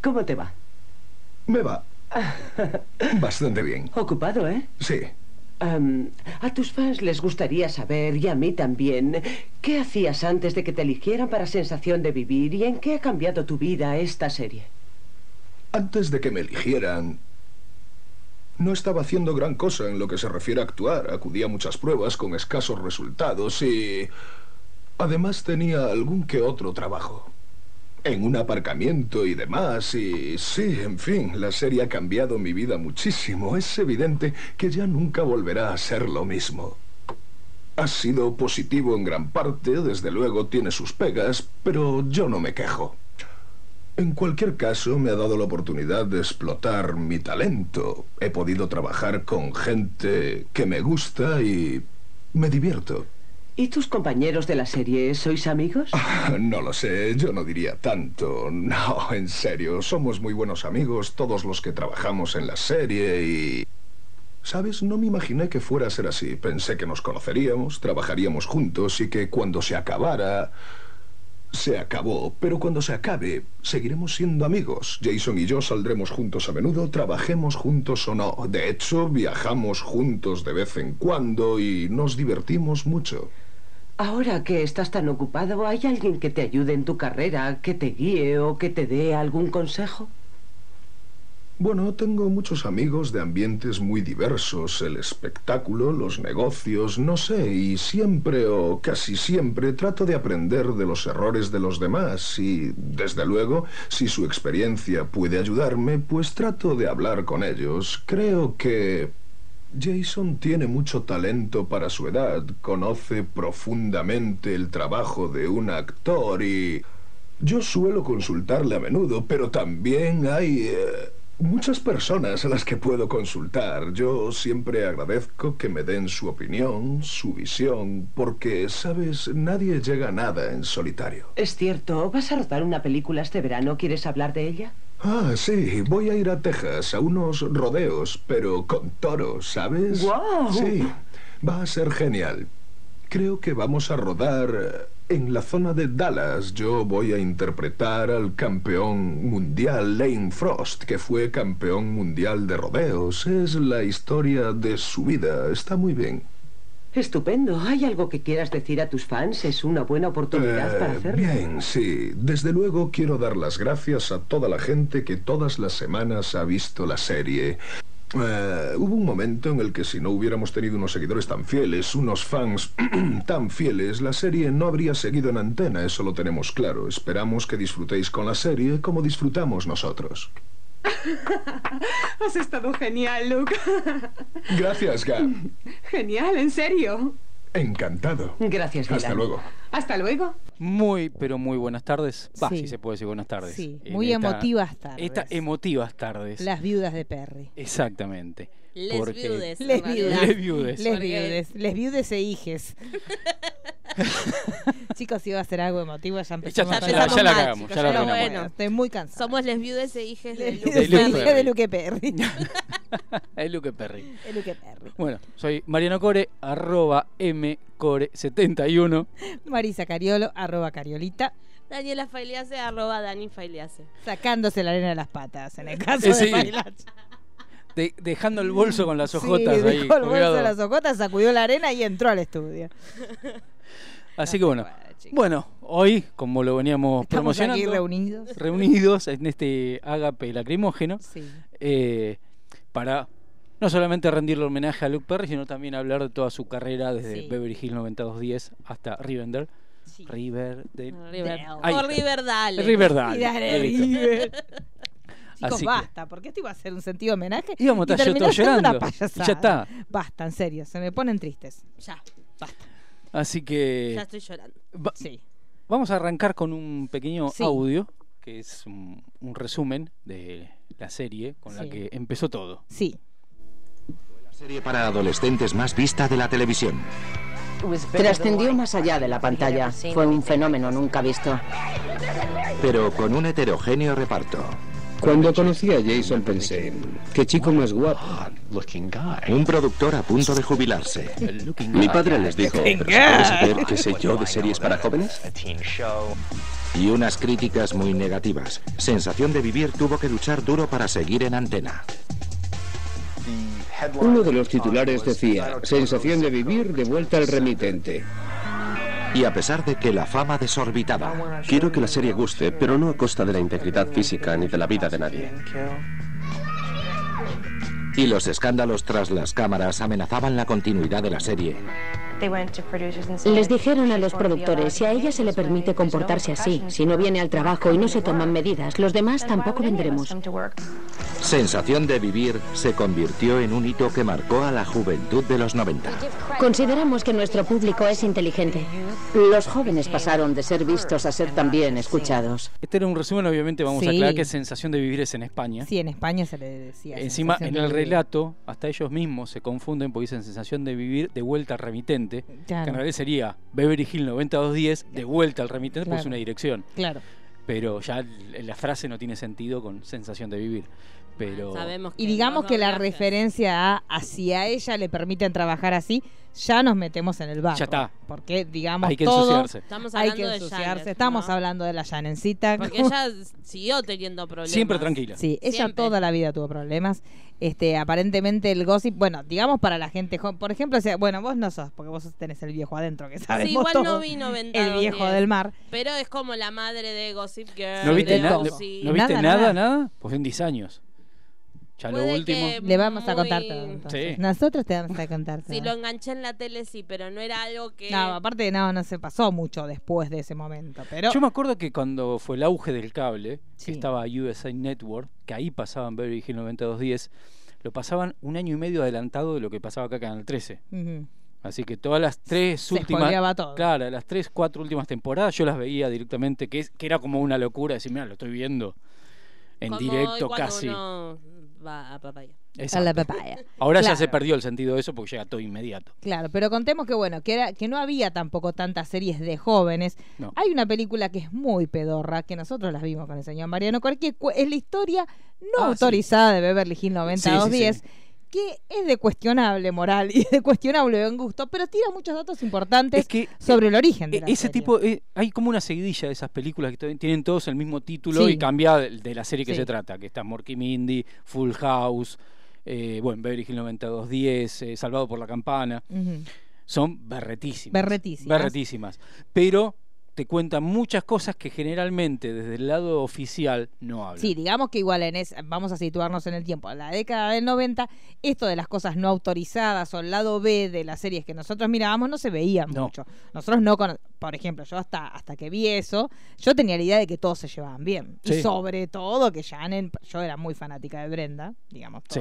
¿Cómo te va? Me va. Bastante bien. Ocupado, ¿eh? Sí. Am, a tus fans les gustaría saber, y a mí también, ¿qué hacías antes de que te eligieran para Sensación de Vivir y en qué ha cambiado tu vida esta serie? Antes de que me eligieran, no estaba haciendo gran cosa en lo que se refiere a actuar. Acudía a muchas pruebas con escasos resultados y... Además tenía algún que otro trabajo. En un aparcamiento y demás, y sí, en fin, la serie ha cambiado mi vida muchísimo. Es evidente que ya nunca volverá a ser lo mismo. Ha sido positivo en gran parte, desde luego tiene sus pegas, pero yo no me quejo. En cualquier caso, me ha dado la oportunidad de explotar mi talento. He podido trabajar con gente que me gusta y me divierto. ¿Y tus compañeros de la serie, sois amigos? No lo sé, yo no diría tanto. No, en serio, somos muy buenos amigos, todos los que trabajamos en la serie y... ¿Sabes? No me imaginé que fuera a ser así. Pensé que nos conoceríamos, trabajaríamos juntos y que cuando se acabara... Se acabó, pero cuando se acabe, seguiremos siendo amigos. Jason y yo saldremos juntos a menudo, trabajemos juntos o no. De hecho, viajamos juntos de vez en cuando y nos divertimos mucho. Ahora que estás tan ocupado, ¿hay alguien que te ayude en tu carrera, que te guíe o que te dé algún consejo? Bueno, tengo muchos amigos de ambientes muy diversos, el espectáculo, los negocios, no sé, y siempre o casi siempre trato de aprender de los errores de los demás y, desde luego, si su experiencia puede ayudarme, pues trato de hablar con ellos. Creo que Jason tiene mucho talento para su edad, conoce profundamente el trabajo de un actor y... Yo suelo consultarle a menudo, pero también hay... eh, Muchas personas a las que puedo consultar. Yo siempre agradezco que me den su opinión, su visión, porque, sabes, nadie llega a nada en solitario. Es cierto, ¿vas a rodar una película este verano? ¿Quieres hablar de ella? Ah, sí, voy a ir a Texas a unos rodeos, pero con toros, ¿sabes? ¡Guau! Sí, va a ser genial. Creo que vamos a rodar en la zona de Dallas. Yo voy a interpretar al campeón mundial Lane Frost, que fue campeón mundial de rodeos. Es la historia de su vida. Está muy bien. Estupendo. ¿Hay algo que quieras decir a tus fans? Es una buena oportunidad para Eh, hacerlo. bien, sí. Desde luego quiero dar las gracias a toda la gente que todas las semanas ha visto la serie. Eh, hubo un momento en el que si no hubiéramos tenido unos seguidores tan fieles, unos fans tan fieles, la serie no habría seguido en antena, eso lo tenemos claro. Esperamos que disfrutéis con la serie como disfrutamos nosotros. Has estado genial, Luke. Gracias, Gab. Genial, en serio. Encantado. Gracias, Dylan. Hasta luego. Hasta luego. Muy, pero muy buenas tardes. Va, Sí. si se puede decir buenas tardes. Sí, En muy esta- emotivas tardes. Estas emotivas tardes. Las viudas de Perry. Exactamente. Les Porque- viudes. Les viudes. Les viudes. Les viudes. Les viudes e hijes. Chicos, si iba a ser algo emotivo, ya Ya, empezamos ya, ya, la- ya la mal, cagamos, chicos, ya la pero arruinamos. bueno. Estoy muy cansada. Somos les viudes e hijes de e Perry. hijas de Luke Perry. Es Luke Perry. De Luke Perry. Bueno, soy Mariano Core, arroba mcore71. Marisa Cariolo, arroba Cariolita, Daniela Failiase, arroba Dani Failiase. sacándose la arena de las patas, en el caso Eh, de sí. De- dejando el bolso con las Sí, ojotas ahí. dejó el bolso de las ojotas, sacudió la arena y entró al estudio. Así que bueno. Bueno, hoy, como lo veníamos Estamos aquí promocionando, reunidos. reunidos en este ágape lacrimógeno, Sí. eh, para no solamente rendirle homenaje a Luke Perry, sino también hablar de toda su carrera desde Sí. Beverly Hills 90210 hasta Rivendell. Sí. Riverdale. River. Riverdale. Riverdale. River. Chicos, Así que- basta, porque esto iba a ser un sentido homenaje. Íbamos a y estar terminó todos siendo una llorando. Y payasada. ya está. Basta, en serio, se me ponen tristes. Ya, Basta. Así que ya estoy llorando. va- Sí. vamos a arrancar con un pequeño Sí. audio, que es un, un resumen de la serie con la Sí. que empezó todo. Sí. La serie para adolescentes más vista de la televisión. Trascendió más allá de la pantalla. Fue un fenómeno nunca visto. pero con un heterogéneo reparto. Cuando conocí a Jason pensé, qué chico más guapo. Un productor a punto de jubilarse. Mi padre les dijo, ¿pero se puede saber qué sé yo de series para jóvenes? y unas críticas muy negativas. Sensación de vivir tuvo que luchar duro para seguir en antena. Uno de los titulares decía, sensación de vivir de vuelta al remitente. Y a pesar de que la fama desorbitaba, Quiero que la serie guste, pero no a costa de la integridad física ni de la vida de nadie. y los escándalos tras las cámaras amenazaban la continuidad de la serie, Les dijeron a los productores, si a ella se le permite comportarse así, si no viene al trabajo y no se toman medidas, los demás tampoco vendremos. Sensación de vivir se convirtió en un hito que marcó a la juventud de los 90. Consideramos que nuestro público es inteligente. Los jóvenes pasaron de ser vistos a ser también escuchados. Este era un resumen, obviamente vamos a Sí. aclarar que sensación de vivir es en España. Sí, en España se le decía. Encima, en el relato, hasta ellos mismos se confunden porque dicen sensación de vivir de vuelta al remitente, Claro. que en realidad sería Beverly Hill 90210 de vuelta al remitente, porque es Claro. una dirección. Claro. Pero ya la frase no tiene sentido con sensación de vivir. Pero Sabemos Y digamos que la referencia a hacia ella le permiten trabajar así, ya nos metemos en el barro. Ya está. Porque, digamos, hay que todo ensuciarse. Estamos hay hablando de ensuciarse. Janet, Estamos ¿no? hablando de la Janencita. Porque como- ella siguió teniendo problemas. Siempre tranquila. Sí, ella Siempre. toda la vida tuvo problemas. Este, aparentemente el gossip, bueno, digamos para la gente joven, por ejemplo, o sea, bueno, vos no sos, porque vos tenés el viejo adentro, que sabemos Sí, igual todo. no vi 90 El viejo del mar. Pero es como la madre de Gossip Girl. ¿No viste, na- no viste Nada, nada, nada. nada, Pues en 10 años. Ya lo Puede último. que- Le vamos a muy- contar todo. entonces. Sí. Nosotros te vamos a contar todo. Si lo enganché en la tele, sí, pero no era algo que. No, aparte no, no se pasó mucho después de ese momento, pero Yo me acuerdo que cuando fue el auge del cable, Sí. que estaba USA Network, que ahí pasaban Beverly Hill 90210, lo pasaban un año y medio adelantado de lo que pasaba acá en Canal 13. Ujú. Así que todas las tres Se últimas. spoileaba todo. Claro, las tres, cuatro últimas temporadas yo las veía directamente, que, es, que era como una locura decir, mira, lo estoy viendo en como hoy directo cuando casi. uno va a papaya. a la papaya. Ahora ya se perdió el sentido de eso porque llega todo inmediato. Claro, pero contemos que bueno, que era que no había tampoco tantas series de jóvenes. No. Hay una película que es muy pedorra, que nosotros las vimos con el señor Mariano Cualquier es la historia no Ah, sí. autorizada de Beverly Hills 90210, Sí, sí, que es de cuestionable moral y de cuestionable buen gusto, pero tira muchos datos importantes Es que sobre el origen de E- la ese serie. tipo, eh, hay como una seguidilla de esas películas que tienen todos el mismo título Sí. y cambia de, de la serie que Sí. se trata, que está Morky Mindy, Full House, eh, bueno, Beverly Hill 90210, eh, Salvado por la Campana, son berretísimas. Berretísimas. Berretísimas. Pero te cuentan muchas cosas que generalmente desde el lado oficial no hablan. Sí, digamos que igual en es, vamos a situarnos en el tiempo. En la década del 90, esto de las cosas no autorizadas o el lado B de las series que nosotros mirábamos no se veía No. mucho. Nosotros no cono- por ejemplo, yo hasta hasta que vi eso, yo tenía la idea de que todos se llevaban bien. Y sobre todo que Janen, yo era muy fanática de Brenda, digamos Sí.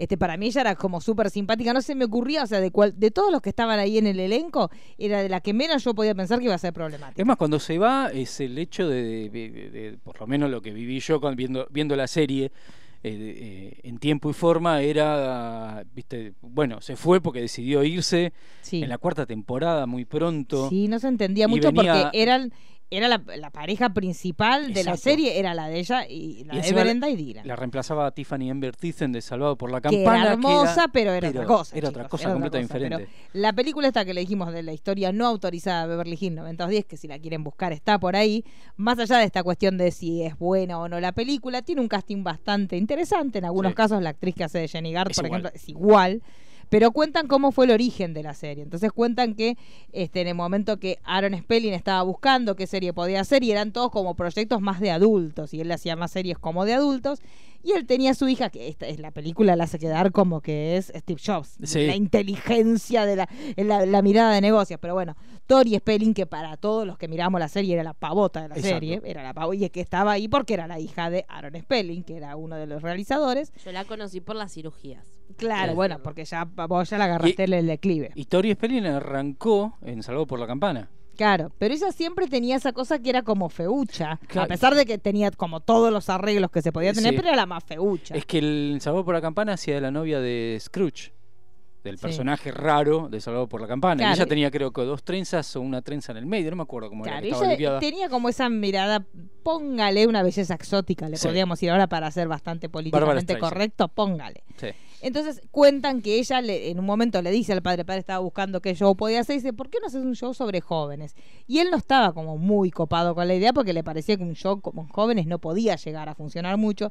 Este, para mí ella era como súper simpática, no se me ocurría, o sea, de cual, de todos los que estaban ahí en el elenco, era de la que menos yo podía pensar que iba a ser problemática. Es más, cuando se va es el hecho de, de- de- de- por lo menos lo que viví yo con- viendo, viendo la serie eh, eh, en tiempo y forma era, viste, bueno, se fue porque decidió irse Sí. en la cuarta temporada muy pronto. Sí, no se entendía mucho venía- porque eran era la, la pareja principal de la serie, era la de ella y la Y de Brenda y Dylan. La reemplazaba a Tiffany Amber Thiessen de Salvado por la que Campana. era hermosa, que pero era otra cosa. Era otra cosa completamente diferente. pero la película esta que le dijimos de la historia no autorizada de Beverly Hills 910, que si la quieren buscar está por ahí, más allá de esta cuestión de si es buena o no la película, tiene un casting bastante interesante. En algunos Sí. casos la actriz que hace de Jenny Gard, Es por igual. ejemplo, es igual. Pero cuentan cómo fue el origen de la serie. Entonces cuentan que este, en el momento que Aaron Spelling estaba buscando qué serie podía hacer, y eran todos como proyectos más de adultos, y él hacía más series como de adultos, y él tenía a su hija, que esta es la película la hace quedar como que es Steve Jobs, Sí. la inteligencia de la, la, la mirada de negocios. Pero bueno, Tori Spelling, que para todos los que miramos la serie era la pavota de la Exacto. serie, era la pavota, y es que estaba ahí porque era la hija de Aaron Spelling, que era uno de los realizadores. Yo la conocí por las cirugías. Claro, Sí. bueno, porque ya vos ya la agarraste el declive. Y Tori Spelling arrancó en Salvado por la Campana. Claro, pero ella siempre tenía esa cosa que era como feucha, Claro. a pesar de que tenía como todos los arreglos que se podía tener, Sí. pero era la más feucha. Es que el Salvado por la Campana hacía de la novia de Scrooge, del Sí. personaje raro de Salvado por la Campana. Claro. Y ella tenía creo que dos trenzas o una trenza en el medio, no me acuerdo cómo Claro, era, que estaba ella tenía como esa mirada, póngale una belleza exótica, le Sí. podríamos ir ahora para ser bastante políticamente correcto, póngale. Sí. Entonces cuentan que ella le- en un momento le dice al padre, el padre estaba buscando qué show podía hacer, dice, ¿por qué no haces un show sobre jóvenes? Y él no estaba como muy copado con la idea porque le parecía que un show con jóvenes no podía llegar a funcionar mucho.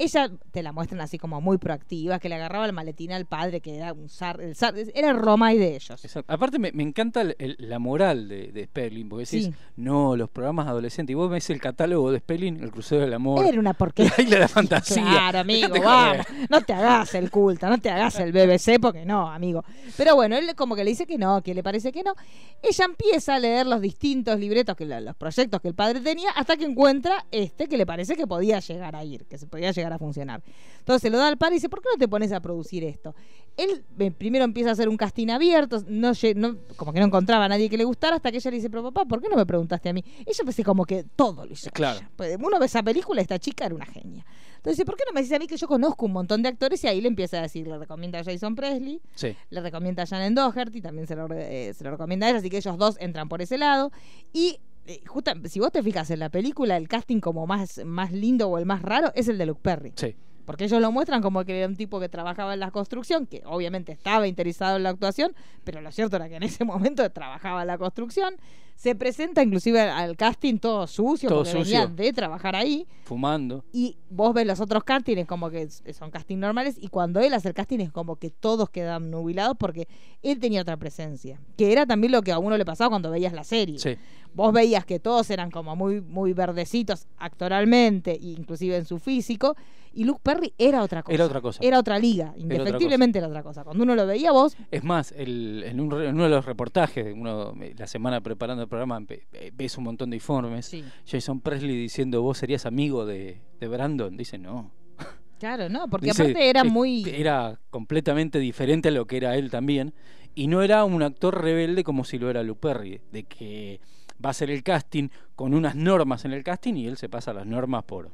Ella te la muestran así como muy proactiva, que le agarraba el maletín al padre, que era un zar, el zar- era el Romay de ellos. Exacto. Aparte me, me encanta el- el- la moral de, de Sperling, porque decís, Sí. no, los programas adolescentes, y vos ves el catálogo de Sperling, El Crucero del Amor, Era una porquería. La Isla de la Fantasía. Claro, amigo, vamos. No te hagas el culto, no te hagas el BBC, porque no, amigo. Pero bueno, él como que le dice que no, que le parece que no. Ella empieza a leer los distintos libretos, que los proyectos que el padre tenía, hasta que encuentra este que le parece que podía llegar a ir, que se podía llegar a funcionar. Entonces se lo da al padre y dice, ¿por qué no te pones a producir esto? Él eh, primero empieza a hacer un casting abierto, no, no- como que no encontraba a nadie que le gustara, hasta que ella le dice, pero papá, ¿por qué no me preguntaste a mí? Ella pensé como que todo lo hizo. Claro. Pues uno ve esa película, esta chica era una genia. Entonces, dice, ¿por qué no me dices a mí que yo conozco un montón de actores? Y ahí le empieza a decir, le recomienda a Jason Presley, Sí. le recomienda a Shannon Doherty, también se lo, eh, se lo recomienda a ella, así que ellos dos entran por ese lado. Y eh, justa- si vos te fijas en la película, el casting como más, más lindo o el más raro es el de Luke Perry. Sí. Porque ellos lo muestran como que era un tipo que trabajaba en la construcción, que obviamente estaba interesado en la actuación, pero lo cierto era que en ese momento trabajaba en la construcción. Se presenta inclusive al, casting todo sucio, Todo porque venía sucio. de trabajar ahí. Fumando. Y vos ves los otros castings como que son casting normales y cuando él hace el casting es como que todos quedan nubilados porque él tenía otra presencia, que era también lo que a uno le pasaba cuando veías la serie. Sí. Vos veías que todos eran como muy muy verdecitos actoralmente, inclusive en su físico, y Luke Perry era otra cosa. Era otra cosa. Era otra liga, otra indefectiblemente era otra cosa. Cuando uno lo veía vos, Es más, el- en, un en uno de los reportajes, uno, eh, la semana preparando el programa, ve- ves un montón de informes. Sí. Jason Presley diciendo, vos serías amigo de, de Brandon. Dice, no. claro, ¿no? Porque Dice, aparte era muy... Era completamente diferente a lo que era él también. Y no era un actor rebelde como si lo era Luke Perry. De que va a hacer el casting con unas normas en el casting y él se pasa las normas por...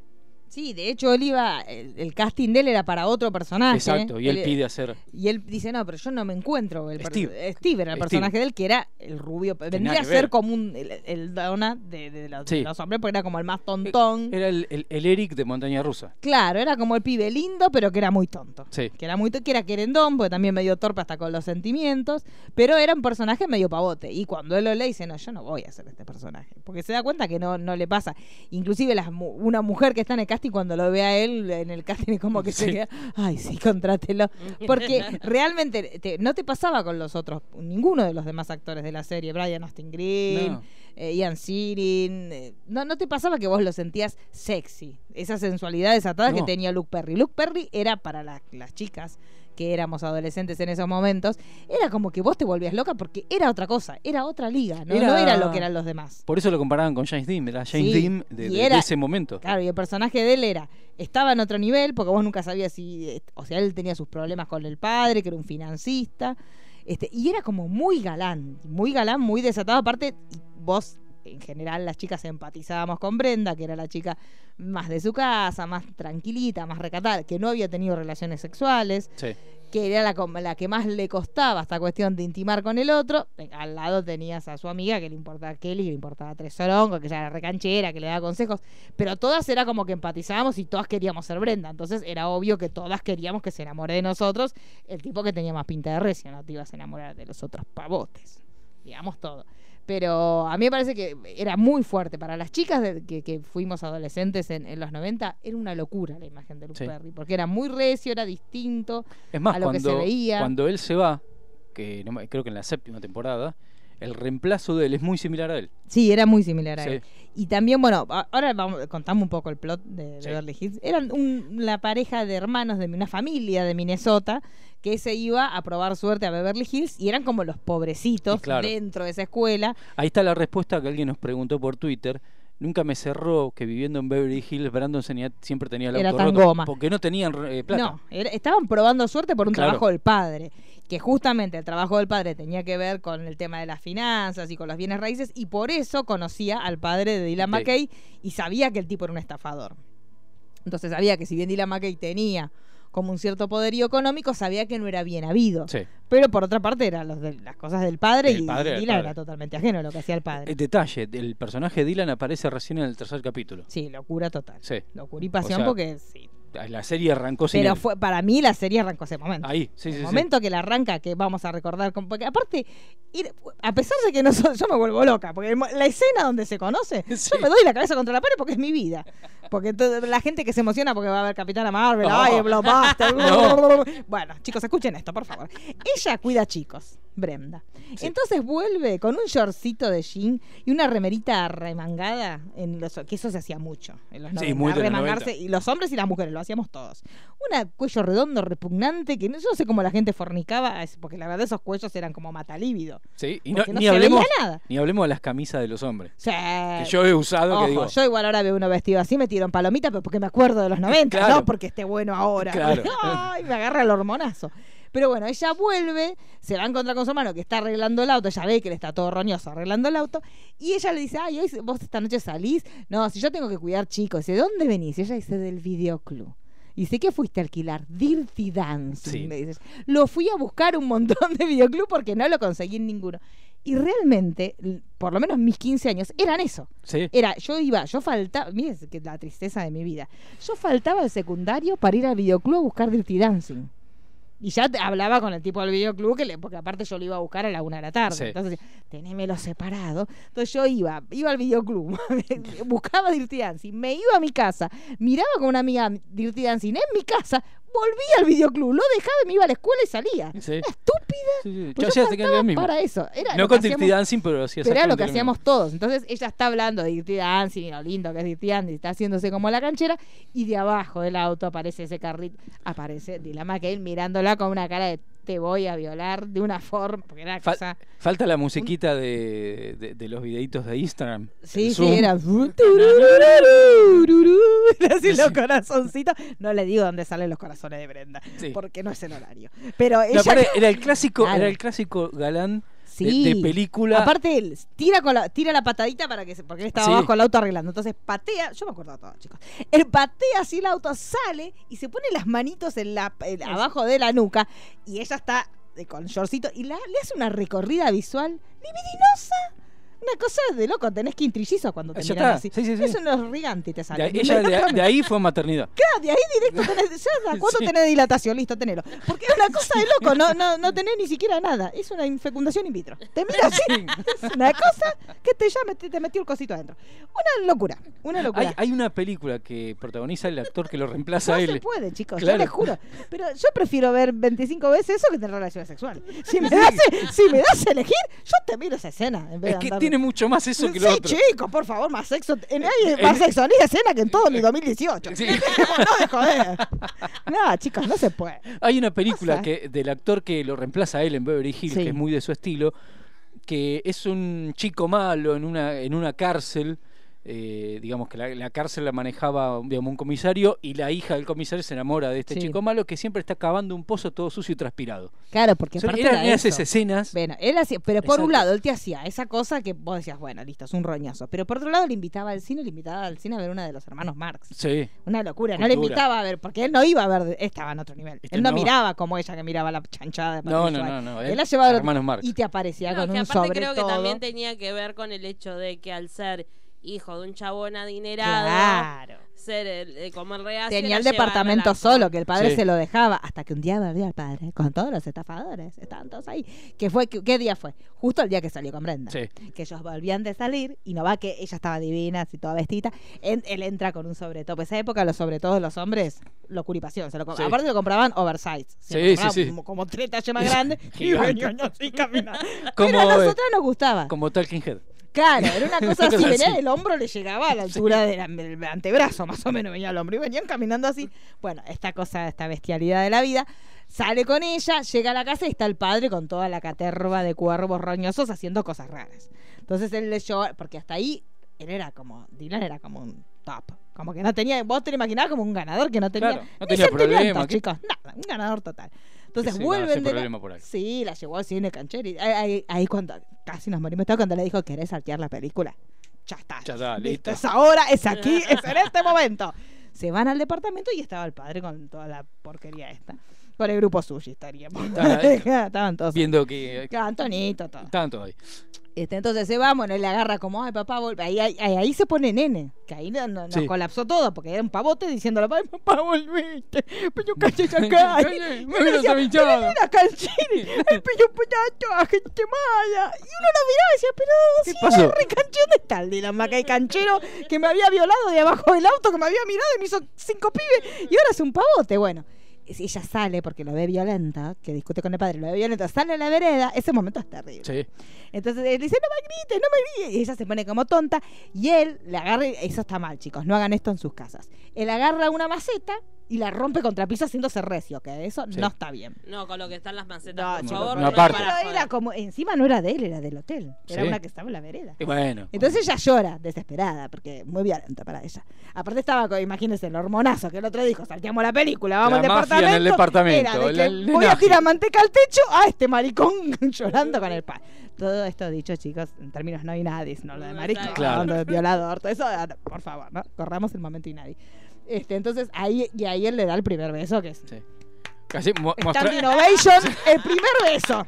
Sí, de hecho él iba, el, el casting de él era para otro personaje. Exacto, y él pide hacer... Y él dice, no, pero yo no me encuentro. El Steve. Steve era el Steve. personaje de él, que era el rubio. Vendría a ser ver. como un, el, el Donna de, de los, de los hombres, porque era como el más tontón. Era el, el- Eric de Montaña Rusa. Claro, era como el pibe lindo, pero que era muy tonto. Sí. Que era muy que era querendón, porque también medio torpe hasta con los sentimientos, pero era un personaje medio pavote. Y cuando él lo lee, dice, no, yo no voy a hacer este personaje. Porque se da cuenta que no, no le pasa. Inclusive las, una mujer que está en el casting, cuando lo ve a él en el casting, es como que se Sí. queda, ay, sí, contrátelo. Porque realmente te- no te pasaba con los otros, ninguno de los demás actores de la serie, Brian Austin Green, No. eh, Ian Searing, eh, no, no te pasaba que vos lo sentías sexy, esa sensualidad desatada que No. tenía Luke Perry. Luke Perry era para la- las chicas que éramos adolescentes en esos momentos, era como que vos te volvías loca porque era otra cosa, era otra liga, no Era- no era lo que eran los demás. Por eso lo comparaban con James Dean, era James Sí, Dean de, de- ese momento. Claro, y el personaje de él era, estaba en otro nivel, porque vos nunca sabías si, o sea, él tenía sus problemas con el padre, que era un financista, este, y era como muy galán, muy galán, muy desatado, aparte, vos, en general, las chicas empatizábamos con Brenda, que era la chica más de su casa, más tranquilita, más recatada, que no había tenido relaciones sexuales, Sí. que era la, la que más le costaba esta cuestión de intimar con el otro. Eh, Al lado tenías a su amiga que le importaba a Kelly, que le importaba tres sorongos, que ya era recanchera, que le daba consejos. Pero todas era como que empatizábamos y todas queríamos ser Brenda. Entonces era obvio que todas queríamos que se enamore de nosotros el tipo que tenía más pinta de recio. No te ibas a enamorar de los otros pavotes. Digamos todo. Pero a mí me parece que era muy fuerte. Para las chicas de- que, que fuimos adolescentes en, en los 90, era una locura la imagen de Luke Sí. Perry. Porque era muy recio, era distinto Es más, a lo que se cuando, veía. cuando él se va, que no creo que en la séptima temporada, el reemplazo de él es muy similar a él. Sí, era muy similar a Sí. él. Y también, bueno, ahora vamos, contamos un poco el plot de. Beverly Hills. Eran un- la pareja de hermanos de una familia de Minnesota que se iba a probar suerte a Beverly Hills y eran como los pobrecitos claro. dentro de esa escuela. Ahí está la respuesta que alguien nos preguntó por Twitter. Nunca me cerró que viviendo en Beverly Hills, Brandon siempre tenía el Era tan roto goma. porque no tenían eh, plata. No, era- estaban probando suerte por un Claro. trabajo del padre. Que justamente el trabajo del padre tenía que ver con el tema de las finanzas y con los bienes raíces, y por eso conocía al padre de Dylan Sí. McKay y sabía que el tipo era un estafador. Entonces sabía que si bien Dylan McKay tenía como un cierto poderío económico, sabía que no era bien habido. Sí. Pero por otra parte eran los de, las cosas del padre El y padre Dylan padre. era totalmente ajeno a lo que hacía el padre. El detalle, el personaje de Dylan aparece recién en el tercer capítulo. Sí, locura total. Sí. Locura y pasión O sea, porque sí. La serie arrancó sin Pero él. fue para mí la serie arrancó ese momento. Ahí, sí, sí, el sí. momento que la arranca, que vamos a recordar. con- Porque aparte, ir- a pesar de que no so- yo me vuelvo loca, porque el la escena donde se conoce, yo me doy la cabeza contra la pared porque es mi vida. Porque la gente que se emociona porque va a ver Capitana Marvel, ay, blockbuster. No. Bueno, chicos, escuchen esto, por favor. Ella cuida chicos, Brenda. Entonces vuelve con un shortcito de jean y una remerita remangada, en los, que eso se hacía mucho en los Sí, 90, muy de los remangarse, 90. y los hombres y las mujeres lo hacíamos todos. Un cuello redondo, repugnante, que no, yo no sé cómo la gente fornicaba, porque la verdad esos cuellos eran como matalívido. Sí, y no, no ni, se hablemos, veía nada. ni hablemos de las camisas de los hombres. Sea, Que yo he usado, ojo, que digo. yo igual ahora veo uno vestido así, me tiro en palomita, pero porque me acuerdo de los 90, Claro. no porque esté bueno ahora. Claro. Ay, me agarra el hormonazo. Pero bueno, ella vuelve, se va a encontrar con su hermano que está arreglando el auto, ella ve que él está todo roñoso arreglando el auto, y ella le dice, ay, hoy vos esta noche salís, no, si yo tengo que cuidar chicos, dice, ¿de dónde venís? Y ella dice, del videoclub. Y dice, ¿qué fuiste a alquilar? Dirty Dancing. Sí. le dices. Lo fui a buscar un montón de videoclub porque no lo conseguí en ninguno. Y realmente, por lo menos mis 15 años, eran eso. Sí. Era, yo iba, yo faltaba, mire la tristeza de mi vida. Yo faltaba al secundario para ir al videoclub a buscar Dirty Dancing. Y ya te- hablaba con el tipo del videoclub, que le- porque aparte yo lo iba a buscar a la una de la tarde. Sí. Entonces, tenémelo separado. Entonces yo iba, iba al videoclub, buscaba Dirty Dancing, me iba a mi casa, miraba con una amiga Dirty Dancing en mi casa, volvía al videoclub, lo dejaba y me iba a la escuela y salía. Sí. Era estúpida. Sí, sí. Pues Yo yo mismo. para eso. Era no con Dirty Dancing, pero hacía pero era lo que hacíamos todos. Entonces ella está hablando de Dirty Dancing y lo lindo que es Dirty Dancing, está haciéndose como la canchera, y de abajo del auto aparece ese carrito, aparece Dylan McHale mirándola con una cara de te voy a violar de una forma, porque era Fal- cosa... Falta la musiquita de, de, de los videitos de Instagram. Sí, sí, era... Así los corazoncitos. No le digo dónde salen los corazones de Brenda, Sí. porque no es el horario. Pero ella... era el clásico, Claro. era el clásico galán Sí. de, película. Aparte, él tira, con la, tira la patadita para que se, porque él estaba Sí. abajo el auto arreglando. Entonces patea, yo me acuerdo de todo, chicos. Él patea así el auto, sale y se pone las manitos en la, en- abajo de la nuca. Y ella está con shortcito y la- le hace una recorrida visual libidinosa. Una cosa de loco, tenés que intrillizo cuando te Ya miran está, así. sí, sí, sí. Es un gigante te de sale. ahí- ella de, de ahí fue maternidad. Claro, de ahí directo tenés, ya cuánto tenés dilatación, listo, tenelo. Porque es una cosa de loco, no, no, no tenés ni siquiera nada. Es una fecundación in vitro. Te mira así, es una cosa que te ya te metió el cosito adentro. Una locura, una locura. Hay, hay una película que protagoniza el actor que lo reemplaza no a él. se puede, chicos, Claro. yo les juro. Pero yo prefiero ver 25 veces eso que tener relaciones sexuales. Si me das, si me das a elegir, yo te miro esa escena. En vez Es de tiene mucho más eso que sí, lo otro. chicos, por favor, más sexo. En, hay más En- sexo en esa escena que en todo mi 2018. Sí. no de joder. No, chicos, no se puede. Hay una película que del actor que lo reemplaza a él en Beverly Hills, Sí. que es muy de su estilo, que es un chico malo en una, en una cárcel. Eh, digamos que la, la cárcel la manejaba digamos, un comisario y la hija del comisario se enamora de este Sí. chico malo que siempre está cavando un pozo todo sucio y transpirado. Claro, porque Son- eran era esas escenas. Bueno, él hacía, pero por un lado él te hacía esa cosa que vos decías, bueno, listo, es un roñazo. Pero por otro lado le invitaba al cine, le invitaba al cine a ver una de los hermanos Marx. Sí. Una locura, no le invitaba a ver, porque él no iba a ver, estaba en otro nivel. Este él no, no. miraba como ella que miraba la chanchada de No, no, no, no, Él él- la llevaba hermanos Marx. y te aparecía No, con que un aparte sobre creo que todo. también tenía que ver con el hecho de que al ser hijo de un chabón adinerado, Claro. ser el, eh, como el reacio Tenía era el departamento solo, que el padre Sí. se lo dejaba, hasta que un día volvió al padre con todos los estafadores, estaban todos ahí. ¿Qué fue? ¿Qué, qué día fue? Justo el día que salió con Brenda. Sí. Que ellos volvían de salir y no va que ella estaba divina, así toda vestida. En- él entra con un sobre todo. Esa época, los sobre todo de los hombres, locura y pasión. Se lo, Sí. Aparte lo compraban oversize. Se lo Sí, compraban sí, sí. Como, como tres tallas más grandes y así caminando. Como, Pero a eh, nosotras nos gustaba. Como Talking Head. Claro, era una cosa así, venía así. el hombro le llegaba a la altura del antebrazo, más o menos venía el hombro, y venían caminando así. Bueno, esta cosa, esta bestialidad de la vida, sale con ella, llega a la casa y está el padre con toda la caterva de cuervos roñosos haciendo cosas raras. Entonces él le llevó, porque hasta ahí él era como, Dylan era como un top. Como que no tenía, vos te lo imaginabas como un ganador que no tenía, Claro, no ni tenía problema, ¿qué? chicos, nada, un ganador total. Entonces vuelven de la- problema por ahí. Sí, la llevó al cine cancheri. Ahí, ahí, ahí cuando casi nos morimos todo cuando le dijo, ¿querés saltear la película? Ya está. Ya está, listo. Es ahora, es aquí, es en este momento. Se van al departamento y estaba el padre con toda la porquería esta. Con el grupo sushi estaríamos. Estaba- Estaban todos. Viendo que. Claro, Antonito, todo. Estaban todos ahí. Este, entonces se va, bueno, él le agarra como, ay, papá. Ahí, ahí, ahí- se pone nene, que ahí no, no- nos Sí. colapsó todo, porque era un pavote diciéndole, ay, papá, volviste, pero calle acá. Y me vino decía, sabichado. "Pero era canchini, ay, pero pedato, gente mala. Y uno lo miraba y decía, pero ¿Qué si pasó? re canchero, ¿dónde está el Dylan Macay canchero que me había violado de abajo del auto, que me había mirado y me hizo cinco pibes, y ahora es un pavote? Bueno. Ella sale porque lo ve violenta, que discute con el padre, lo ve violenta, sale a la vereda, ese momento es terrible. Sí. Entonces él dice, no me grites, no me grites. Y ella se pone como tonta. Y él le agarra, eso está mal, chicos, no hagan esto en sus casas. Él agarra una maceta y la rompe contra el piso haciéndose recio, que eso Sí. no está bien. No, con lo que están las macetas, No, por favor. no, no aparte. Pero era como, encima no era de él, era del hotel. Era Sí. una que estaba en la vereda. Y bueno. Entonces ella llora, desesperada, porque muy violenta para ella. Aparte estaba, con, imagínense, el hormonazo que el otro dijo, salteamos la película, vamos La al mafia en el departamento. departamento, Era de el- que el voy a tirar manteca al techo a este maricón llorando con el pan. Todo esto dicho, chicos, en términos no inadis, no lo de maricón, Claro. lo de violador, todo eso, ah, por favor, ¿no? Corramos el momento inadi. Este, entonces ahí, y ahí él le da el primer beso, que es Sí. Casi mu- Stand mostra- Innovation, el primer beso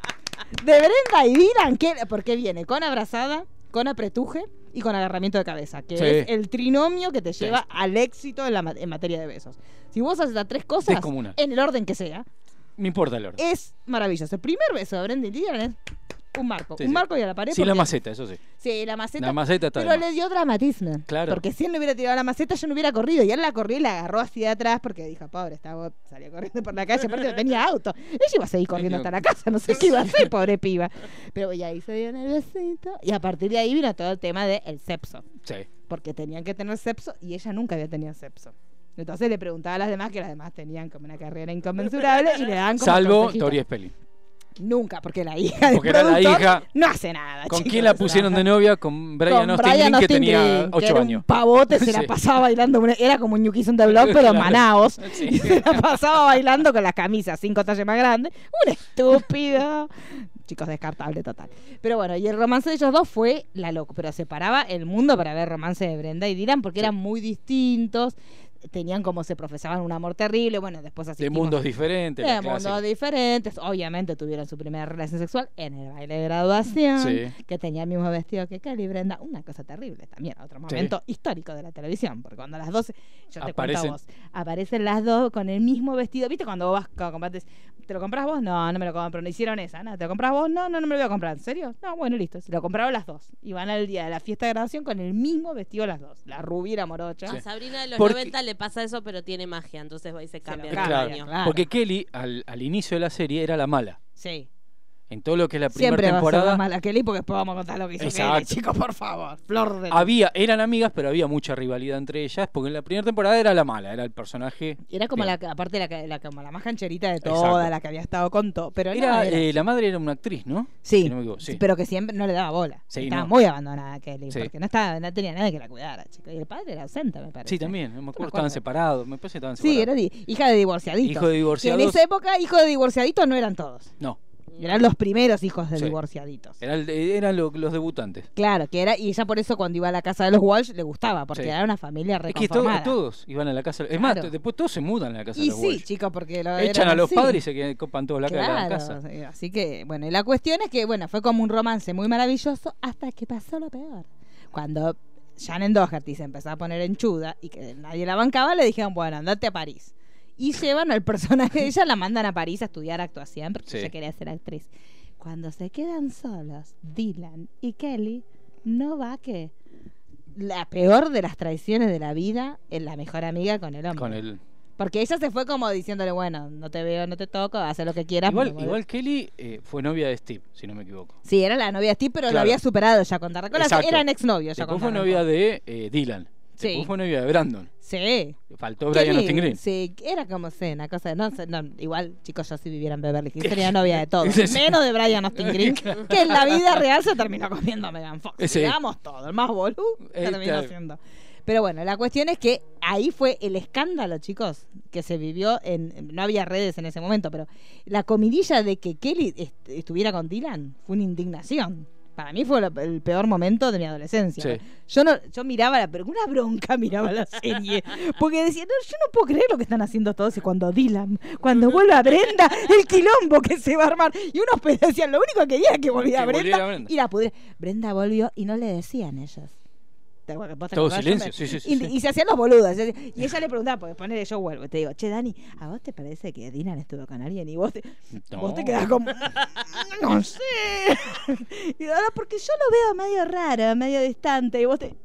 de Brenda y Dylan, que, porque viene con abrazada, con apretuje y con agarramiento de cabeza, que Sí. es el trinomio que te Sí. lleva al éxito en, la en materia de besos. Si vos haces las tres cosas, en el orden que sea, Me importa el orden. es maravilloso. El primer beso de Brenda y Dylan es un marco, Sí, un sí. marco y a la pared. Sí, la maceta, eso sí. Sí, la maceta. La maceta está Pero de le dio dramatismo. Claro. Porque si él no hubiera tirado la maceta, yo no hubiera corrido. Y él la corrió y la agarró así de atrás porque dijo, pobre, estaba, salió corriendo por la calle. Aparte no tenía auto. Ella iba a seguir corriendo hasta la casa. No sé qué iba a hacer, pobre piba. Pero y ahí se dio el besito. Y a partir de ahí vino todo el tema del el sepso. Sí. Porque tenían que tener sepso y ella nunca había tenido sepso. Entonces le preguntaba a las demás que las demás tenían como una carrera inconmensurable y le daban como Salvo. Tori Spelling. Nunca, porque la hija Porque era la hija- no hace nada. ¿Con chicos, quién la pusieron de novia? Con Brian con Austin Brian Green, que tenía Green, que 8 era años. Un pavote se la pasaba bailando. Era como un on the Block, pero Claro. Manaos. Sí. Y se la pasaba bailando con las camisas cinco tallas más grandes. Un estúpido. Chicos, descartable total. Pero bueno, y el romance de ellos dos fue la loco. Pero separaba el mundo para ver romance de Brenda y Dylan porque eran muy distintos. Tenían como se profesaban un amor terrible. Bueno, después así. De mundos diferentes. De mundos diferentes. Obviamente tuvieron su primera relación sexual en el baile de graduación. Sí. Que tenía el mismo vestido que Kelly Brenda. Una cosa terrible también. Otro momento histórico de la televisión. Porque cuando las dos. Yo te cuento a Aparecen. vos. Aparecen las dos con el mismo vestido. ¿Viste cuando vos vas a compraste? ¿Te lo compras vos? No, no me lo compro. No hicieron esa. ¿no? ¿Te lo compras vos? No, no, no me lo voy a comprar. ¿En serio? No, bueno, listo. Se lo compraron las dos. Y van al día de la fiesta de graduación con el mismo vestido las dos. La rubia y la morocha. A Sabrina de los Porque- 90 le pasa eso, pero tiene magia, entonces va y se cambia. de baño. claro. Porque Kelly, al, al inicio de la serie, era la mala. Sí. En todo lo que es la primera Siempre va a ser temporada. la Kelly porque después vamos a contar lo que hizo. Kelly, chicos, por favor. Flor de... Había, eran amigas, pero había mucha rivalidad entre ellas, porque en la primera temporada era la mala, era el personaje. Y era como la, aparte la, que- la, como la más cancherita de toda, Exacto. la que había estado con todo. Pero Era, era- eh, la madre era una actriz, ¿no? sí, si no me equivoco, sí. pero que siempre no le daba bola. Sí, estaba no. muy abandonada Kelly, Sí. porque no estaba, no tenía nadie que la cuidara, chicos. Y el padre era ausente, me parece. Sí, también, no me acuerdo, estaban separados, me parece que estaban Sí, separados. era di- hija de divorciaditos. Hijo de Que en divorciados. esa época, hijos de divorciaditos no eran todos. No, Eran los primeros hijos de Sí. divorciaditos. era el- eran lo- los debutantes. Claro, que era, y ella por eso cuando iba a la casa de los Walsh le gustaba, porque Sí. era una familia Es que to- reconformada. todos iban a la casa. Es más, Claro. después todos se mudan a la casa y de los sí, Walsh. chicos, porque lo Echan eran a los padres y se quedan- copan toda la, la Claro, casa. sí, así que, bueno, y la cuestión es que, bueno, fue como un romance muy maravilloso hasta que pasó lo peor. Cuando Shannon Doherty se empezó a poner enchuda y que nadie la bancaba, le dijeron, bueno, andate a París. Y llevan al personaje de ella, la mandan a París a estudiar actuación porque Sí. ella quería ser actriz. Cuando se quedan solos, Dylan y Kelly, no va que la peor de las traiciones de la vida es la mejor amiga con el hombre. Con el... Porque ella se fue como diciéndole, bueno, no te veo, no te toco, haz lo que quieras. Igual, Kelly eh, fue novia de Steve, si no me equivoco. Sí, era la novia de Steve, pero lo Claro. había superado ya con Tarracola. Eran exnovios ya Después con fue novia de eh, Dylan. Sí. Fue novia de Brandon. Sí. Faltó Brian Austin Green. Sí, era como una cosa. No, sé, no, igual, chicos, yo si viviera en Beverly Hills sería novia de todos. Sí, sí. Menos de Brian Austin Green, que en la vida real se terminó comiendo a Megan Fox. Digamos todo, el más boludo Ahí terminó está. siendo. Pero bueno, la cuestión es que ahí fue el escándalo, chicos, que se vivió en. No había redes en ese momento, pero la comidilla de que Kelly est- estuviera con Dylan fue una indignación para mí fue el peor momento de mi adolescencia. Sí. Yo no, yo miraba la, pero una bronca miraba la serie, porque decía, no, yo no puedo creer lo que están haciendo todos y cuando Dylan, cuando vuelva Brenda, el quilombo que se va a armar. Y unos decían, lo único que quería era que volviera Que Brenda, volviera Brenda. y la pudre. Brenda volvió y no le decían ellos. ¿Te acuerdas? ¿Vos te Todo acordás? Silencio, sí, sí, sí, y, se hacían los boludos. Y ella le preguntaba, porque ponele yo vuelvo. y Te digo, che, Dani, ¿a vos te parece que Dylan estuvo con alguien? Y vos te, vos te quedás como, no sé. Y ahora, porque yo lo veo medio raro, medio distante. Y vos te.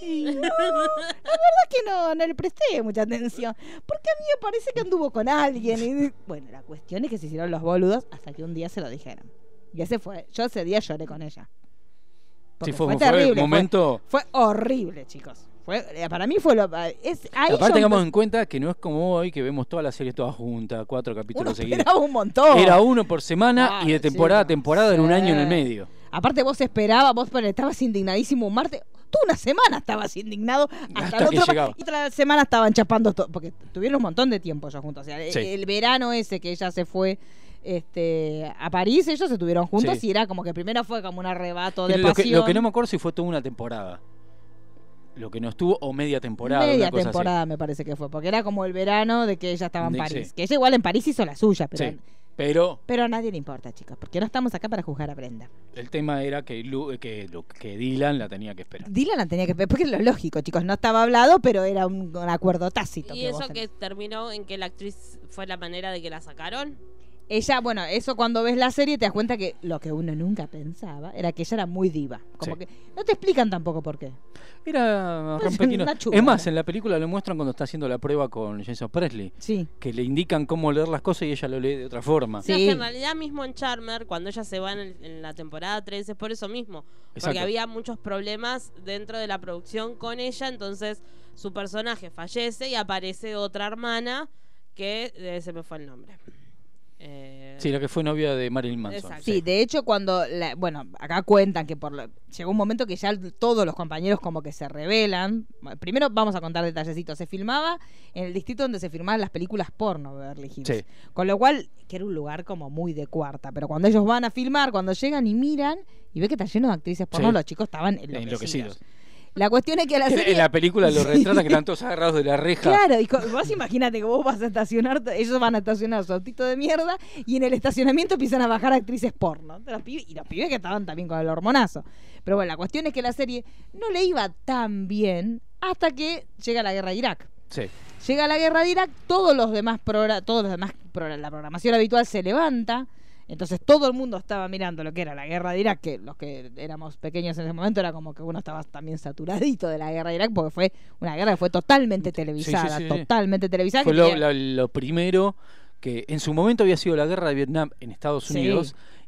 "Y No, la verdad que no, no le presté mucha atención. Porque a mí me parece que anduvo con alguien. Y, bueno, la cuestión es que se hicieron los boludos hasta que un día se lo dijeron. Y ese fue. Yo ese día lloré con ella. Porque Sí, fue, fue terrible. un fue- momento. Fue, horrible, chicos. Fue, eh, para mí fue lo. Es, ahí Aparte, tengamos en cuenta que no es como hoy que vemos todas las series todas juntas, cuatro capítulos seguidos. esperaba un montón. Era uno por semana Ah, y de temporada a temporada en un año en el medio. Aparte vos esperabas, vos pero estabas indignadísimo un martes. Tú una semana estabas indignado hasta, Hasta el que otro llegaba. Y otra semana estaban chapando todo. Porque tuvieron un montón de tiempo ellos juntos. O sea, el, verano ese que ella se fue este a París, ellos estuvieron juntos Sí. y era como que primero fue como un arrebato de lo, que, pasión. lo que no me acuerdo si fue toda una temporada. Lo que no estuvo, o media temporada. Media una cosa así. temporada me parece que fue, porque era como el verano de que ella estaba en De- París. sí. Que ella igual en París hizo la suya, pero, Sí, pero pero a nadie le importa, chicos, porque no estamos acá para juzgar a Brenda. el tema era que, Lu- que, que Dylan la tenía que esperar. Dylan la tenía que porque es lo lógico, chicos, no estaba hablado, pero era un, un acuerdo tácito. Y que eso que terminó en que la actriz fue la manera de que la sacaron. Ella, bueno, eso cuando ves la serie te das cuenta que lo que uno nunca pensaba era que ella era muy diva. Como Sí. que no te explican tampoco por qué. Era Pues, Es más, ¿no? en la película lo muestran cuando está haciendo la prueba con Jason Presley. Sí. Que le indican cómo leer las cosas y ella lo lee de otra forma. Sea, que en realidad mismo en Charmer, cuando ella se va en, el- en la temporada 3, es por eso mismo. Porque había muchos problemas dentro de la producción con ella, entonces su personaje fallece y aparece otra hermana que eh, se me fue el nombre. Eh, Sí, la que fue novia de Marilyn Manson. Exacto. Sí, de hecho cuando, la- bueno, acá cuentan que por lo- llegó un momento que ya todos los compañeros como que se revelan. Primero vamos a contar detallecitos. Se filmaba en el distrito donde se filmaban las películas porno Beverly Hills. Sí. Con lo cual, que era un lugar como muy de cuarta. Pero cuando ellos van a filmar, cuando llegan y miran y ve que está lleno de actrices porno, Sí. los chicos estaban enloquecidos. Enloquecidos. La cuestión es que la En- serie... En la película lo retratan que están todos agarrados de la reja. Claro, y vos imagínate que vos vas a estacionar, ellos van a estacionar su autito de mierda y en el estacionamiento empiezan a bajar actrices porno. De los pibes- y los pibes que estaban también con el hormonazo. Pero bueno, la cuestión es que la serie no le iba tan bien hasta que llega la guerra de Irak. Sí. Llega la guerra de Irak, todos los demás todos los demás la programación habitual se levanta. Entonces todo el mundo estaba mirando lo que era la guerra de Irak, que los que éramos pequeños en ese momento era como que uno estaba también saturadito de la guerra de Irak, porque fue una guerra que fue totalmente televisada, sí, sí. totalmente televisada. Fue lo, tenía- lo- lo primero que en su momento había sido la guerra de Vietnam en Estados Sí.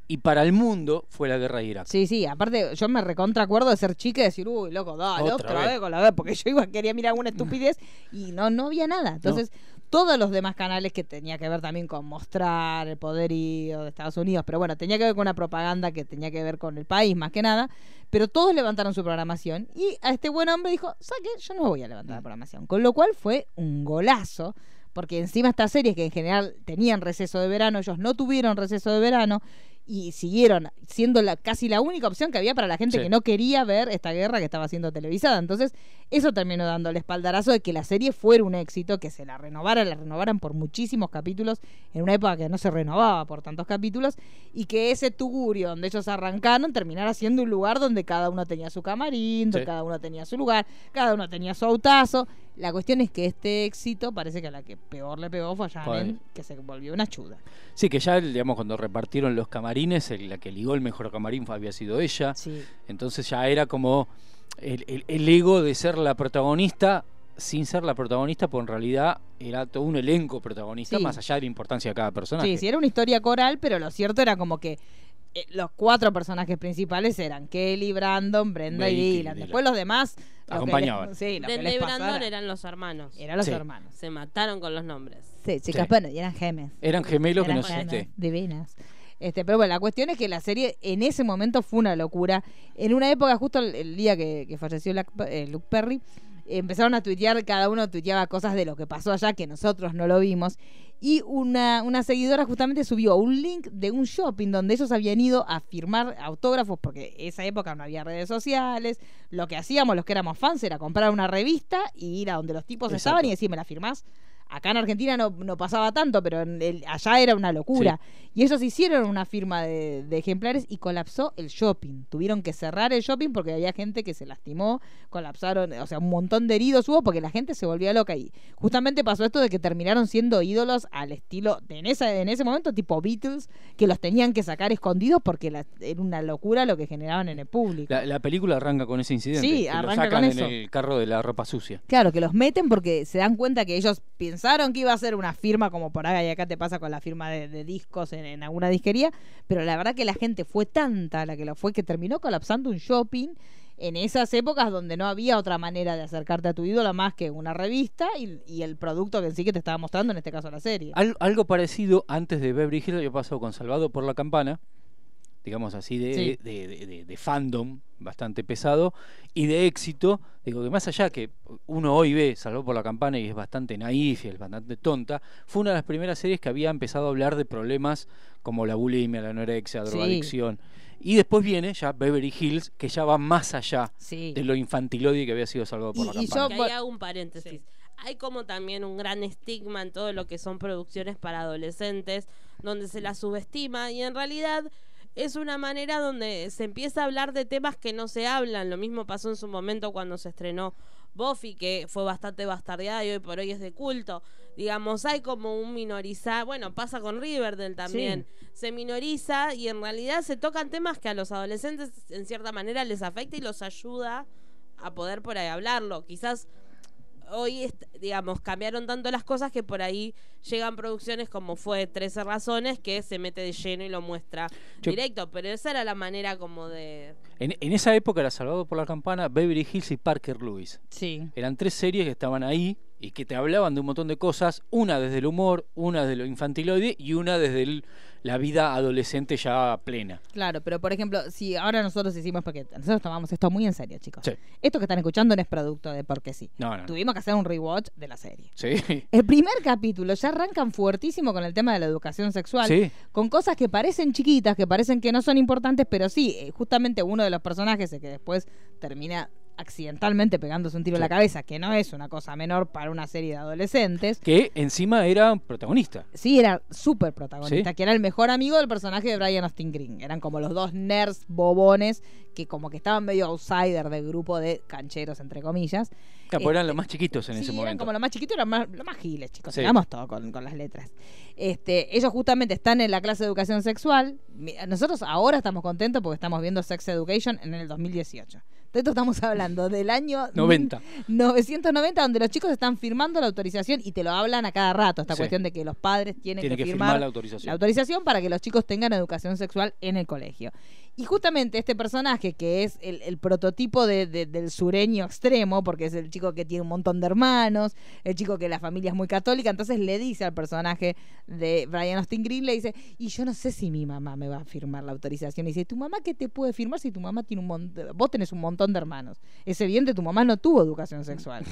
Y para el mundo fue la guerra de Irak. Sí, sí, aparte yo me recontra acuerdo de ser chica y decir, uy, loco, dale, Otra otra, vez. vez. con la vez, porque yo iba, quería mirar alguna estupidez y no, no había nada. Entonces, todos los demás canales que tenía que ver también con mostrar el poderío de Estados Unidos, pero bueno, tenía que ver con una propaganda que tenía que ver con el país más que nada, pero todos levantaron su programación y a este buen hombre dijo, ¿sabe qué? Yo no voy a levantar la programación. Con lo cual fue un golazo. Porque encima estas series que en general tenían receso de verano, ellos no tuvieron receso de verano y siguieron siendo la, casi la única opción que había para la gente Sí. que no quería ver esta guerra que estaba siendo televisada. Entonces, eso terminó dando el espaldarazo de que la serie fuera un éxito, que se la renovara, la renovaran por muchísimos capítulos, en una época que no se renovaba por tantos capítulos, y que ese tugurio donde ellos arrancaron terminara siendo un lugar donde cada uno tenía su camarín, donde Sí. cada uno tenía su lugar, cada uno tenía su autazo. La cuestión es que este éxito parece que a la que peor le pegó fue a Janet, que se volvió una chuda. Sí, que ya, digamos, cuando repartieron los camarines, el- la que ligó el mejor camarín había sido ella. Sí. Entonces ya era como el, el- el ego de ser la protagonista sin ser la protagonista, porque en realidad era todo un elenco protagonista, Sí. más allá de la importancia de cada personaje. Sí, sí, era una historia coral, pero lo cierto era como que eh, los cuatro personajes principales eran Kelly, Brandon, Brenda y. Dylan. Después los demás... que les- Acompañaban. sí, lo que les Brandon pasara. eran los hermanos. Eran los Sí. hermanos. Se mataron con los nombres. Sí, chicas, Sí. bueno, y eran gemes. Eran gemelos que Eran no gemes, existe. divinas. Este, pero bueno, la cuestión es que la serie en ese momento fue una locura. En una época, justo el, el día que, que falleció Lac- eh, Luke Perry, empezaron a tuitear, cada uno tuiteaba cosas de lo que pasó allá que nosotros no lo vimos. Y una, una seguidora justamente subió un link de un shopping donde ellos habían ido a firmar autógrafos, porque esa época no había redes sociales. Lo que hacíamos los que éramos fans era comprar una revista y ir a donde los tipos Exacto. estaban y decir, ¿me la firmás? Acá en Argentina no, no pasaba tanto, pero en el- allá era una locura. Y ellos hicieron una firma de, de ejemplares y colapsó el shopping. Tuvieron que cerrar el shopping porque había gente que se lastimó, colapsaron, o sea, un montón de heridos hubo porque la gente se volvía loca. Y justamente pasó esto de que terminaron siendo ídolos al estilo, de en, esa, en ese momento, tipo Beatles, que los tenían que sacar escondidos porque la- era una locura lo que generaban en el público. La, la película arranca con ese incidente. Sí, que lo arranca sacan con en eso. el carro de la ropa sucia. Claro, que los meten porque se dan cuenta que ellos pensaron que iba a ser una firma como por ahí acá te pasa con la firma de, discos en, alguna disquería, pero la verdad que la gente fue tanta la que lo fue que terminó colapsando un shopping en esas épocas donde no había otra manera de acercarte a tu ídolo más que una revista y, el producto que sí que te estaba mostrando, en este caso la serie. Al- algo parecido antes de Beverly Hills había pasado con Salvado por la Campana, digamos así, de, Sí. de, de- de- de fandom bastante pesado y de éxito. Digo que más allá que uno hoy ve Salvado por la Campana y es bastante naif y es bastante tonta, fue una de las primeras series que había empezado a hablar de problemas como la bulimia, la anorexia, Sí. drogadicción. Y después viene ya Beverly Hills, que ya va más allá Sí. de lo infantiloide que había sido Salvado por Y- la y Campana. Que ahí hago un paréntesis. Hay como también un gran estigma en todo lo que son producciones para adolescentes, donde se las subestima y en realidad es una manera donde se empieza a hablar de temas que no se hablan. Lo mismo pasó en su momento cuando se estrenó Buffy, que fue bastante bastardeada y hoy por hoy es de culto. Digamos, hay como un minorizar, bueno, pasa con Riverdale también. Se minoriza y en realidad se tocan temas que a los adolescentes en cierta manera les afecta y los ayuda a poder por ahí hablarlo. Quizás hoy, digamos, cambiaron tanto las cosas que por ahí llegan producciones como fue 13 Razones que se mete de lleno y lo muestra Yo- directo, pero esa era la manera como de... En, en esa época era Salvado por la Campana, Beverly Hills y Parker Lewis. Sí. Eran tres series que estaban ahí y que te hablaban de un montón de cosas, una desde el humor, una desde lo infantiloide y una desde el- la vida adolescente ya plena. Claro, pero por ejemplo, si ahora nosotros hicimos, porque nosotros tomamos esto muy en serio, chicos. Sí. Esto que están escuchando no es producto de porque sí. No, no. Tuvimos que hacer un rewatch de la serie. Sí. El primer capítulo ya arrancan fuertísimo con el tema de la educación sexual, Sí. con cosas que parecen chiquitas, que parecen que no son importantes, pero sí, eh, justamente uno de los personajes el que después termina accidentalmente pegándose un tiro en la cabeza, que no es una cosa menor para una serie de adolescentes. Que encima era protagonista. Sí, era súper protagonista, Sí. que era el mejor amigo del personaje de Brian Austin Green. Eran como los dos nerds bobones que como que estaban medio outsider del grupo de cancheros, entre comillas. Claro, eran Este, los más chiquitos en sí, ese eran momento. como los más chiquitos y los más, los más giles, chicos. Digamos todo con, con las letras. Este, ellos justamente están en la clase de educación sexual. Nosotros ahora estamos contentos porque estamos viendo Sex Education en el 2018. De esto estamos hablando del año 90. 990, donde los chicos están firmando la autorización y te lo hablan a cada rato. Esta Sí. cuestión de que los padres tienen Tiene que, que firmar, firmar la autorización. la autorización para que los chicos tengan educación sexual en el colegio. Y justamente este personaje, que es el, el prototipo de- de- del sureño extremo, porque es el chico que tiene un montón de hermanos, el chico que la familia es muy católica, entonces le dice al personaje de Brian Austin Green, le dice, y yo no sé si mi mamá me va a firmar la autorización. Y dice, ¿tu mamá qué te puede firmar si tu mamá tiene un montón, vos tenés un montón de hermanos? Es evidente, tu mamá no tuvo educación sexual.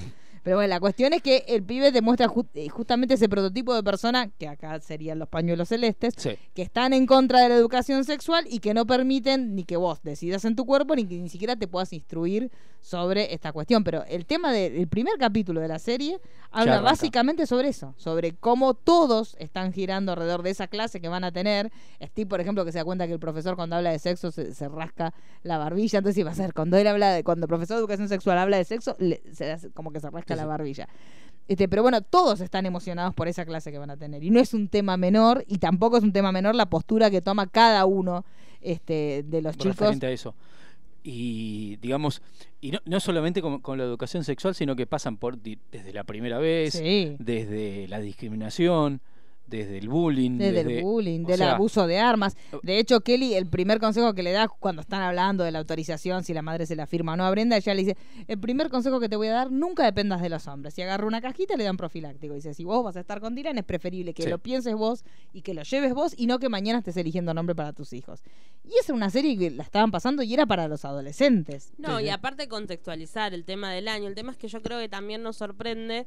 Pero bueno, la cuestión es que el pibe demuestra ju- eh, justamente ese prototipo de persona, que acá serían los pañuelos celestes, Sí. que están en contra de la educación sexual y que no permiten ni que vos decidas en tu cuerpo ni que ni siquiera te puedas instruir sobre esta cuestión. Pero el tema del primer capítulo de la serie habla básicamente sobre eso, sobre cómo todos están girando alrededor de esa clase que van a tener. Steve, por ejemplo, que se da cuenta que el profesor cuando habla de sexo se, se rasca la barbilla, entonces iba a ser cuando él habla de, cuando el profesor de educación sexual habla de sexo, le- se como que se rasca la barbilla. Este, pero bueno, todos están emocionados por esa clase que van a tener. Y no es un tema menor, y tampoco es un tema menor la postura que toma cada uno este, de los chicos. a eso. Y digamos, y no, no solamente con, con la educación sexual, sino que pasan por desde la primera vez, Sí. desde la discriminación, desde el bullying. Desde desde- el bullying, del sea, abuso de armas. De hecho, Kelly, el primer consejo que le da cuando están hablando de la autorización, si la madre se la firma o no a Brenda, ella le dice, el primer consejo que te voy a dar, nunca dependas de los hombres. Si agarra una cajita, le dan profiláctico. Dice, si vos vas a estar con Dylan, es preferible que Sí. lo pienses vos y que lo lleves vos y no que mañana estés eligiendo nombre para tus hijos. Y esa es una serie que la estaban pasando y era para los adolescentes. No, y aparte contextualizar el tema del año. El tema es que yo creo que también nos sorprende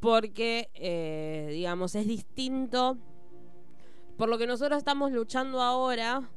porque, eh, digamos, es distinto. Por lo que nosotros estamos luchando ahora,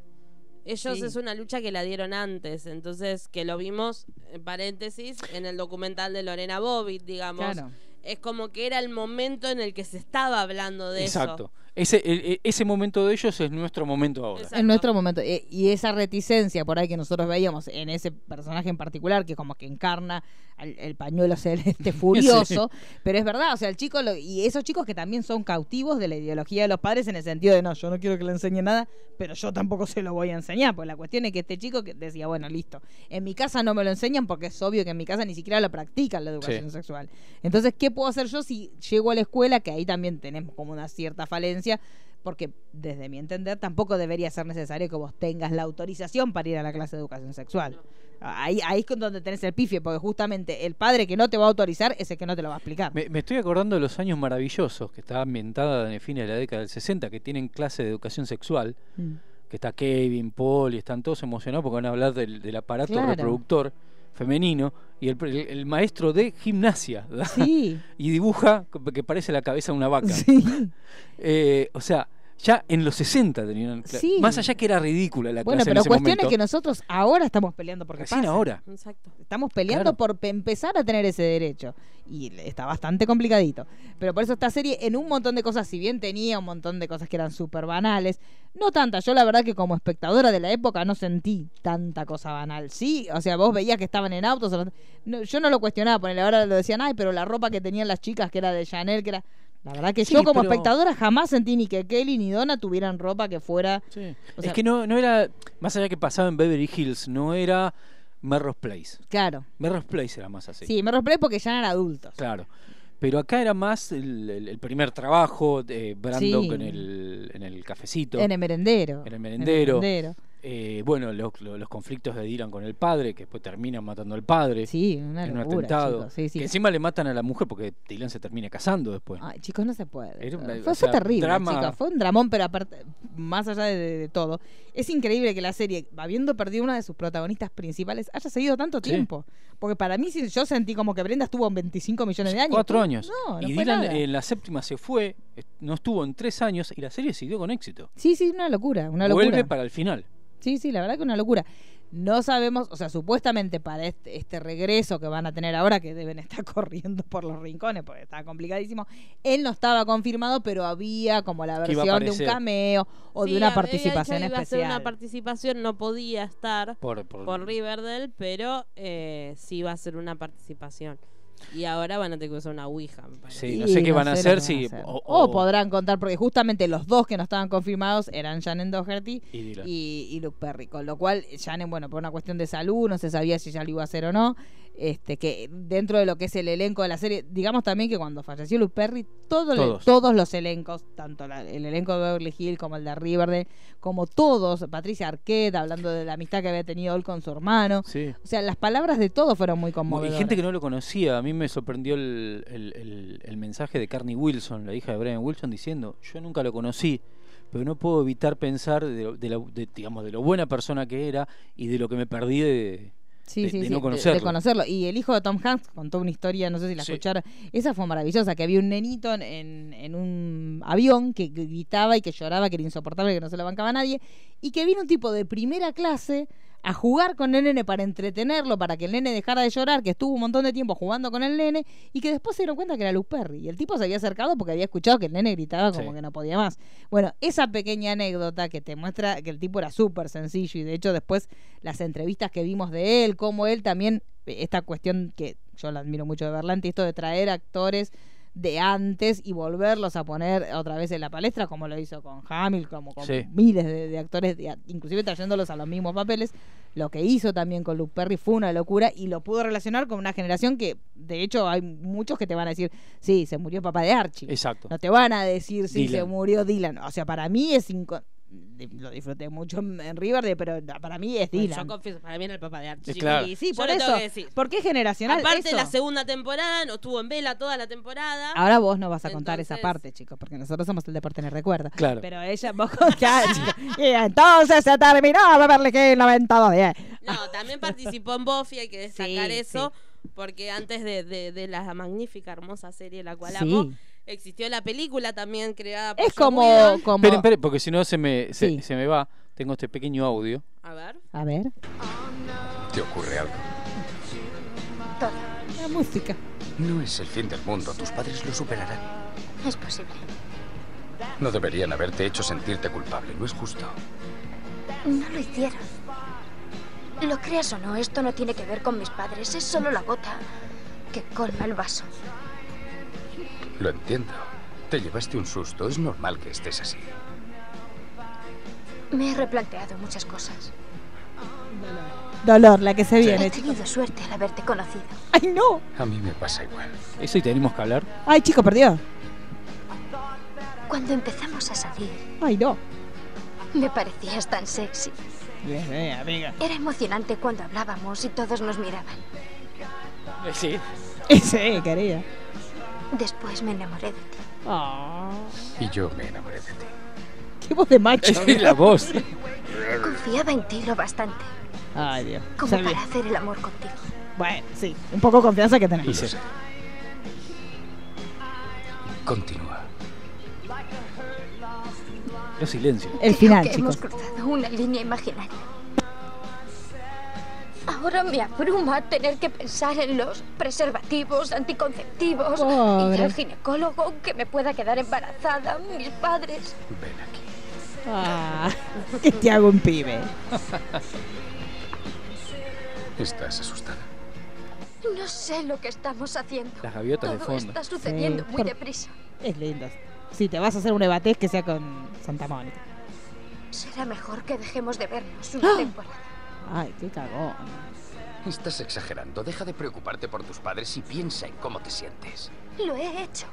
ellos Sí. es una lucha que la dieron antes. Entonces, que lo vimos, en paréntesis, en el documental de Lorena Bobbitt, digamos. Claro. Es como que era el momento en el que se estaba hablando de eso. Exacto. Ese, e- e- ese momento de ellos es nuestro momento ahora. En nuestro momento. E- Y esa reticencia por ahí que nosotros veíamos en ese personaje en particular, que como que encarna el pañuelo celeste furioso. Pero es verdad, o sea, el chico, lo- y esos chicos que también son cautivos de la ideología de los padres en el sentido de no, yo no quiero que le enseñe nada, pero yo tampoco se lo voy a enseñar. Pues la cuestión es que este chico que decía, bueno, listo, en mi casa no me lo enseñan porque es obvio que en mi casa ni siquiera lo practican la educación Sí. sexual. Entonces, ¿qué puedo hacer yo si llego a la escuela? Que ahí también tenemos como una cierta falencia porque desde mi entender tampoco debería ser necesario que vos tengas la autorización para ir a la clase de educación sexual. Ahí, ahí es con donde tenés el pifie, porque justamente el padre que no te va a autorizar es el que no te lo va a explicar. Me, me estoy acordando de los años maravillosos, que está ambientada en el fin de la década del 60, que tienen clase de educación sexual, Mm. que está Kevin, Paul, y están todos emocionados porque van a hablar del, del aparato Claro. reproductor femenino, y el, el- el maestro de gimnasia. Sí. y dibuja que parece la cabeza de una vaca. Sí. Eh, o sea, ya en los 60 tenían Sí. Más allá que era ridícula la Bueno, clase pero en ese cuestión momento. es que nosotros ahora estamos peleando porque Recién pase. ahora. Exacto. Estamos peleando Claro. por pe- empezar a tener ese derecho. Y está bastante complicadito. Pero por eso esta serie, en un montón de cosas, si bien tenía un montón de cosas que eran súper banales, no tantas. Yo la verdad que como espectadora de la época no sentí tanta cosa banal. Sí, o sea, vos veías que estaban en autos. no- yo no lo cuestionaba, ponele, ahora lo decían, ay, pero la ropa que tenían las chicas, que era de Chanel, que era... La verdad que Sí, yo como pero- espectadora jamás sentí ni que Kelly ni Donna tuvieran ropa que fuera... o sea, es que no, no era, más allá que pasaba en Beverly Hills, no era Merrose Place. Claro. Merrose Place era más así. Sí, me rompé porque ya eran adultos. Claro. Pero acá era más el, el- el primer trabajo de Brandon Sí. en, el, en el cafecito. En el merendero. En el merendero. merendero. Eh, bueno, los, conflictos de Dylan con el padre, que después terminan matando al padre. Sí, una en un locura, atentado. sí, sí. Que encima le matan a la mujer porque Dylan se termina casando después. Ay, chicos, no se puede. Era una- fue, o fue sea, terrible, drama- chicos. Fue un dramón, pero aparte, más allá de, de- de todo, es increíble que la serie, habiendo perdido una de sus protagonistas principales, haya seguido tanto Sí. tiempo. Porque para mí, sí, yo sentí como que Brenda estuvo en 25 millones de años. Cuatro años. No, no y Dylan nada. en la séptima se fue, no estuvo en tres años y la serie siguió con éxito. Sí, sí, una locura, una Vuelve locura. para el final. Sí, sí, la verdad que una locura. No sabemos, o sea, supuestamente para este, este regreso que van a tener ahora, que deben estar corriendo por los rincones, porque está complicadísimo, él no estaba confirmado, pero había como la versión de un cameo o Sí, de una había participación a hacer especial. una participación, no podía estar Por- por- Riverdale, pero eh, sí iba a ser una participación. Y ahora van a tener que usar una Ouija, me parece. Sí, no sé qué van a hacer, si- van a hacer. o- O, o- podrán contar, porque justamente los dos que no estaban confirmados eran Shannon Doherty Y Dylan. y, y Luke Perry. Con lo cual, Shannon, bueno, por una cuestión de salud, no se sabía si ya lo iba a hacer o no. Este, que dentro de lo que es el elenco de la serie, digamos también que cuando falleció Luke Perry, todo le- Todos. todos los elencos, tanto la- el elenco de Beverly Hills como el de Riverdale, como todos, Patricia Arquette, hablando de la amistad que había tenido él con su hermano. Sí. O sea, las palabras de todos fueron muy Y conmovedoras. gente que no lo conocía, a mí me sorprendió el, el- el- el mensaje de Carney Wilson, la hija de Brian Wilson, diciendo, yo nunca lo conocí, pero no puedo evitar pensar de, lo- de la- de, digamos, de lo buena persona que era y de lo que me perdí de, Sí, de- sí, de no conocerlo. de conocerlo. Y el hijo de Tom Hanks contó una historia, no sé si la Sí. escucharon. Esa fue maravillosa, que había un nenito en, en- en un avión que gritaba y que lloraba, que era insoportable, que no se lo bancaba nadie, y que vino un tipo de primera clase a jugar con el nene para entretenerlo, para que el nene dejara de llorar, que estuvo un montón de tiempo jugando con el nene, y que después se dieron cuenta que era Luke Perry. Y el tipo se había acercado porque había escuchado que el nene gritaba como Sí. que no podía más. Bueno, esa pequeña anécdota que te muestra que el tipo era súper sencillo, y de hecho después las entrevistas que vimos de él, como él también, esta cuestión que yo la admiro mucho de Berlanti, esto de traer actores de antes y volverlos a poner otra vez en la palestra, como lo hizo con Hamill, como con Sí. miles de, de actores, de- inclusive trayéndolos a los mismos papeles. lo que hizo también con Luke Perry fue una locura y lo pudo relacionar con una generación que, de hecho, hay muchos que te van a decir, sí, se murió papá de Archie. Exacto. No te van a decir, sí, se murió Dylan. O sea, para mí es... Lo disfruté mucho en Riverdale, pero para mí es Dylan. Yo confieso, para mí era el papá de Archie. Claro. Sí, por eso. Porque es generacional. Aparte, eso. la segunda temporada no estuvo en vela toda la temporada. Ahora vos no vas a contar esa parte, chicos, porque nosotros somos el deporte me recuerda. Claro. Pero ella, vos contás. Y entonces se terminó Beverly Hills 9210. No, también participó en Buffy, hay que destacar Sí, eso, porque antes de, de- de la magnífica, hermosa serie la cual Sí. amo, existió la película también creada por Es como, como... Esperen, esperen, porque si no se me, se, Sí. se me va. Tengo este pequeño audio. A ver. A ver, ¿Te ocurre algo? la música. No es el fin del mundo. Tus padres lo superarán. Es posible. No deberían haberte hecho sentirte culpable. No es justo. No lo hicieron. Lo creas o no, esto no tiene que ver con mis padres. Es solo la gota que colma el vaso. Lo entiendo. Te llevaste un susto. Es normal que estés así. Me he replanteado muchas cosas. Dolor, la que se viene, He chicos. tenido suerte al haberte conocido. ¡Ay, no! A mí me pasa igual. Eso y tenemos que hablar. ¡Ay, chico, perdió! Cuando empezamos a salir, ¡Ay, no! me parecías tan sexy. Bien, bien, amiga. Era emocionante cuando hablábamos y todos nos miraban. Sí. Sí, quería. Después me enamoré de ti. Ah, Y yo me enamoré de ti. ¡Qué voz de macho! Es la voz. Confiaba en ti lo bastante ¡Ay, Dios! como ve. para hacer el amor contigo. Bueno, sí, un poco de confianza que tenemos. Y se- Continúa. Los silencios. El Creo final, que chicos. hemos cruzado una línea imaginaria. Ahora me abruma tener que pensar en los preservativos, anticonceptivos, Pobre. y al ginecólogo que me pueda quedar embarazada, mis padres. Ven aquí. Ah, que te hago un pibe. ¿Estás asustada? No sé lo que estamos haciendo. Las gaviotas de Todo fondo. está sucediendo Sí, muy deprisa. Es lindo. Si te vas a hacer un ebatés, que sea con Santa Mónica. Será mejor que dejemos de vernos ¡Ah! una temporada. Ay, qué cagón. Estás exagerando. Deja de preocuparte por tus padres y piensa en cómo te sientes. Lo he hecho.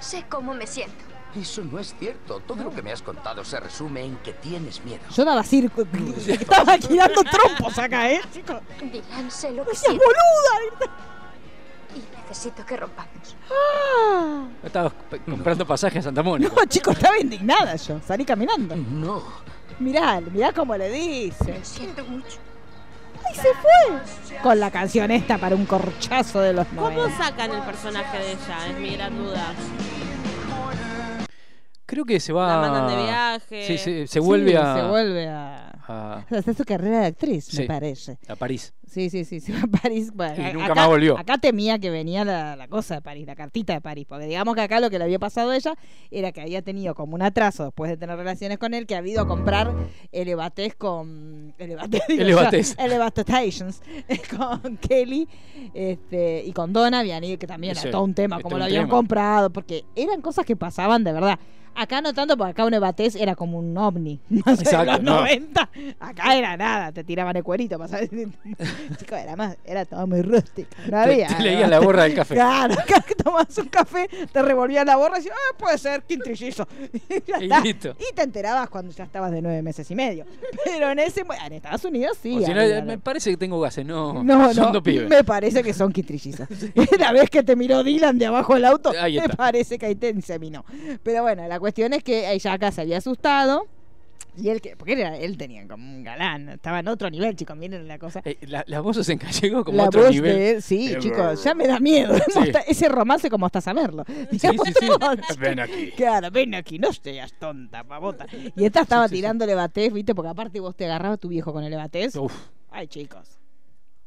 Sé cómo me siento. Eso no es cierto. Todo lo que me has contado se resume en que tienes miedo. Yo daba circo. Estaba girando trompos acá, ¿eh, chicos? Dylan, sé lo que ¡No seas siento boluda! y necesito que rompamos. Ah. Estaba comprando pasajes a Santa Mónica. No, chicos, estaba indignada yo. Salí caminando. No. Mirá, mirá cómo le dice. Lo siento mucho. ¡Ay, se fue! Con la canción esta para un corchazo de los ¿Cómo 90. sacan el personaje de ella? Es mi gran duda. Creo que se va. La mandan de viaje. Sí, sí, se vuelve Sí, a. Se vuelve a... a, a hacer su carrera de actriz, me Sí. parece. a París. Sí, sí, sí, va a París. Bueno, Y nunca acá- más volvió. Acá temía que venía la, la cosa de París, la cartita de París, porque digamos que acá lo que le había pasado a ella era que había tenido como un atraso después de tener relaciones con él, que ha habido a comprar elevatés con... Elevatés, Elevatés. Elevatations, con Kelly este, y con Donna, habían ido, que también era todo un tema, como lo habían tema. comprado, porque eran cosas que pasaban de verdad. Acá no tanto, porque acá un evatés era como un ovni. Sé, en los no. 90. Acá era nada, te tiraban el cuerito. Chicos, era más, era todo muy rústico. No había. te leía la borra del café. Claro, acá que tomabas un café, te revolvías la borra y decías, ah, puede ser quintrillizo. Y, listo. Y te enterabas cuando ya estabas de nueve meses y medio. Pero en ese en Estados Unidos sí. Si no, me parece que tengo gases. No, no, son no, dos pibes. me parece que son quintrillizos. La vez que te miró Dylan de abajo del auto, me parece que ahí te inseminó. Pero bueno, la cuestión es que ella acá se había asustado. Y él, que, porque era, él tenía como un galán, estaba en otro nivel, chicos, miren la cosa. Eh, la- las voces en gallego como la otro voz nivel. de sí, Eh, chicos, ya me da miedo. Sí. Hasta Ese romance como hasta saberlo. Sí, sí, sí. Ven aquí. Claro, ven aquí, no seas tonta, pavota. Y esta estaba tirándole batés, ¿viste? Porque aparte vos te agarrabas tu viejo con el batés. Uf. Ay, chicos.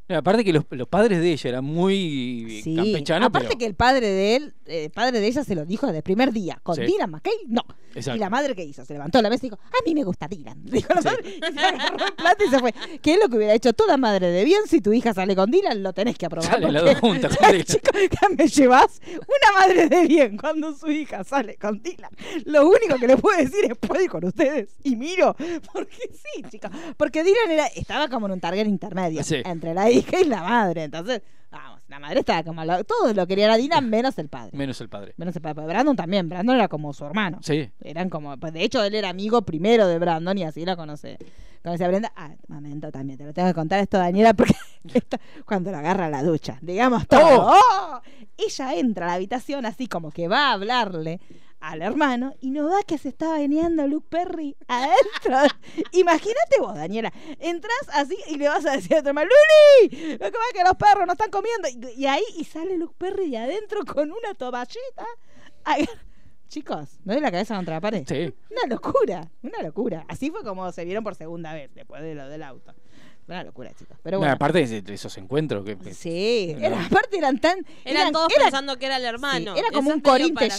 No, aparte que los, los padres de ella eran muy Sí, campechanos, aparte pero que el padre de él, eh, el padre de ella se lo dijo desde el primer día. Con Sí. Dylan McKay, no. Exacto. Y la madre que hizo, se levantó a la mesa y dijo, a mí me gusta Dylan. Dijo la madre, y se agarró el plato y se fue. ¿Qué es lo que hubiera hecho toda madre de bien? Si tu hija sale con Dylan, lo tenés que aprobar. Sale las dos juntas con Dylan. Chico, ¿qué me llevas? Una madre de bien cuando su hija sale con Dylan. Lo único que le puedo decir es, puedo ir con ustedes. Y miro, porque sí, chicos. Porque Dylan era, estaba como en un target intermedio Sí. entre la hija y la madre. Entonces, vamos, la madre estaba como... lo- todos lo querían a Dylan menos el padre. menos el padre. Menos el padre. Pero Brandon también. Brandon era como su hermano. Sí. Eran como... Pues de hecho, él era amigo primero de Brandon y así la conoce. Conoce a Brenda. Ah, momento también. Te lo tengo que contar esto, Daniela, porque esto- cuando lo agarra a la ducha. Digamos todo. ¡Oh! Ella entra a la habitación así como que va a hablarle al hermano y no va que se está bañando Luke Perry adentro. Imagínate vos, Daniela. Entras así y le vas a decir a tu hermano, ¡Luli! Que va que los perros no están comiendo. Y, y ahí y sale Luke Perry de adentro con una toallita. Ay, Chicos, ¿no de la cabeza contra la pared? Sí. Una locura, una locura. Así fue como se vieron por segunda vez después de lo del auto. Una locura, chicos. Pero No, bueno. aparte de esos encuentros que, que- Sí, No. era, aparte eran tan. Eran, todos era- pensando que era el hermano. sí, era como un corín para-.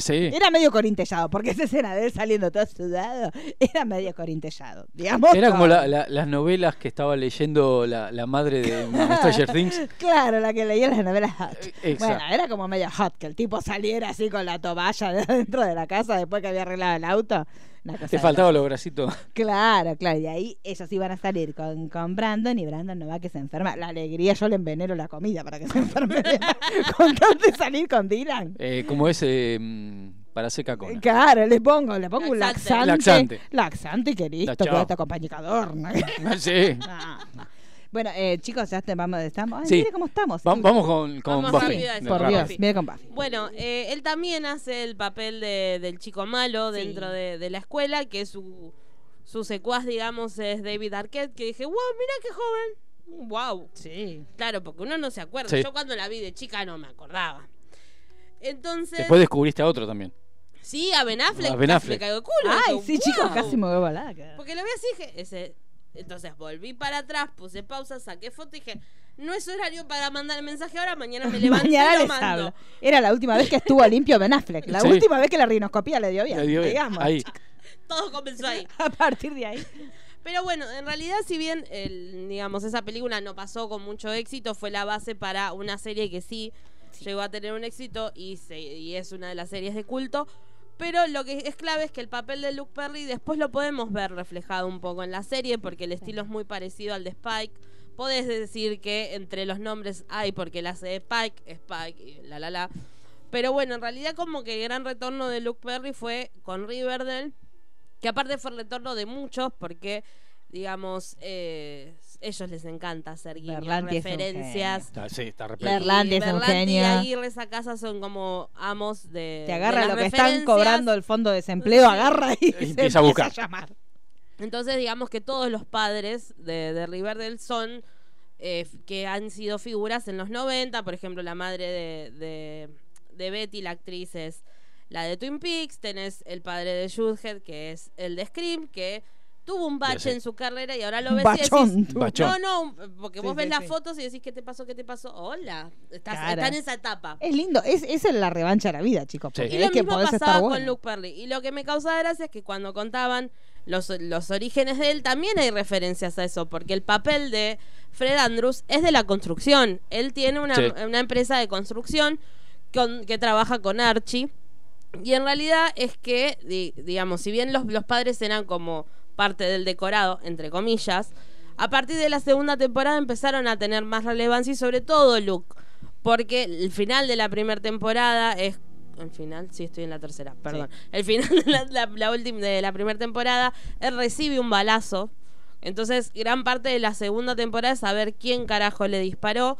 Sí. Era medio corín tellado, porque esa escena de él saliendo todo sudado era medio corín tellado. Digamos. Era como la- la- las novelas que estaba leyendo la, la madre de Stranger Things. Claro, la que leía las novelas hot. exacto. Bueno, era como medio hot, que el tipo saliera así con la toalla de dentro de la casa después que había arreglado el auto. Una cosa Te de faltaban los bracitos. Claro, claro, y ahí ellos iban a salir con, con Brandon y Brandon no va que se enferma. La alegría, yo le enveneno la comida para que se enferme. con tal de salir con Dylan. Eh, como ese mm, para seca con. Claro, le pongo, le pongo un laxante. Laxante. Laxante y que listo, que que adorna. Sí. No. Bueno, eh, chicos, ya te- vamos, estamos. Ay, Sí. mire cómo estamos. Va- vamos con, con Vamos Buffy. Por Buffy. Dios, mire con Buffy. Bueno, eh, él también hace el papel de, del chico malo Sí. dentro de, de la escuela, que su, su secuaz, digamos, es David Arquette, que dije, wow, mira qué joven. Wow. Sí. Claro, porque uno no se acuerda. Sí. Yo cuando la vi de chica no me acordaba. Entonces, Después descubriste a otro también. sí, a Ben Affleck, A Ben casi Affleck. me caigo de culo. Ay, Digo, sí, chicos, casi me voy a volar. Porque lo vi así y dije, ese... Entonces volví para atrás, puse pausa, saqué foto y dije, no es horario para mandar el mensaje ahora, mañana me levanto Mañana y lo les mando. hablo. Era la última vez que estuvo limpio Ben Affleck. La Sí. última vez que la rinoscopía le dio bien. Le dio bien. digamos. Ahí. Todo comenzó ahí. A partir de ahí. Pero bueno, en realidad, si bien el, digamos esa película no pasó con mucho éxito, fue la base para una serie que sí, llegó a tener un éxito y, se- y es una de las series de culto. Pero lo que es clave es que el papel de Luke Perry después lo podemos ver reflejado un poco en la serie porque el estilo es muy parecido al de Spike. Podés decir que entre los nombres hay porque él hace de Spike, Spike y la la la. Pero bueno, en realidad como que el gran retorno de Luke Perry fue con Riverdale que aparte fue el retorno de muchos porque digamos eh, ellos les encanta hacer guiños, referencias Está, sí, está. Berlanti es un Berlanti genio. y Aguirre esa casa son como amos de Te agarra de las lo que están cobrando el fondo de desempleo, agarra y, se empieza a buscar. llamar. entonces digamos que todos los padres de, de Riverdale son eh, que han sido figuras en los 90 por ejemplo la madre de, de, de Betty la actriz es la de Twin Peaks tenés el padre de Jughead que es el de Scream que tuvo un bache en su carrera y ahora lo Un ves bachón, y decís. Bachón. no, no, porque Sí, vos ves sí, las sí. fotos y decís, ¿qué te pasó? ¿Qué te pasó? Hola, estás, Cara. está en esa etapa. Es lindo, es, esa es la revancha de la vida, chicos. Sí. Porque Y es lo que mismo podés pasaba estar con. Luke Perry. Y lo que me causaba gracia es que cuando contaban los, los orígenes de él, también hay referencias a eso, porque el papel de Fred Andrews es de la construcción. Él tiene una, Sí. una empresa de construcción con, que trabaja con Archie. Y en realidad es que, di- digamos, si bien los, los padres eran como parte del decorado, entre comillas, a partir de la segunda temporada empezaron a tener más relevancia y sobre todo Luke. Porque el final de la primera temporada es. El final, sí, estoy en la tercera, perdón. El final de la, la, la última de la primera temporada, él recibe un balazo. Entonces, gran parte de la segunda temporada es saber quién carajo le disparó.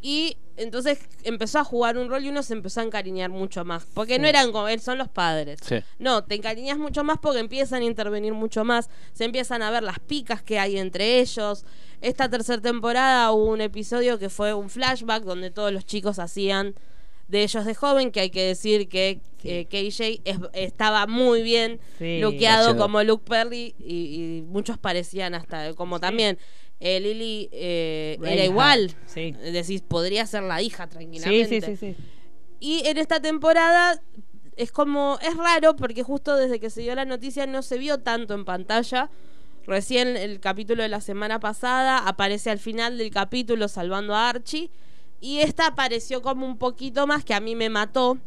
Y entonces empezó a jugar un rol y uno se empezó a encariñar mucho más. Porque no eran como él, son los padres. Sí. No, te encariñas mucho más porque empiezan a intervenir mucho más. Se empiezan a ver las picas que hay entre ellos. Esta tercera temporada hubo un episodio que fue un flashback donde todos los chicos hacían de ellos de joven, que hay que decir que eh, KJ es- estaba muy bien Sí. como Luke Perry y, y muchos parecían hasta como también eh, Lily eh, era igual. sí. Decís, podría ser la hija Sí, tranquilamente. sí, sí, sí. Y en esta temporada es como, es raro porque justo desde que se dio la noticia no se vio tanto en pantalla. Recién el capítulo de la semana pasada aparece al final del capítulo salvando a Archie. Y esta apareció como un poquito más que a mí me mató.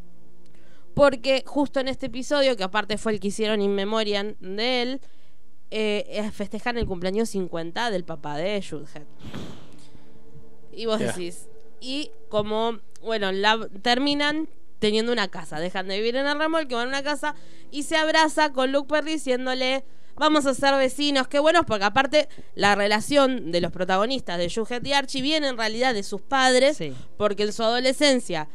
Porque justo en este episodio, que aparte fue el que hicieron in memoriam de él, eh, eh, festejan el cumpleaños 50 del papá de Jughead. Y vos decís, y como, bueno, la, terminan teniendo una casa, dejan de vivir en el remol, que van a una casa y se abraza con Luke Perry diciéndole, vamos a ser vecinos, qué buenos, porque aparte la relación de los protagonistas de Jughead y Archie viene en realidad de sus padres, porque en su adolescencia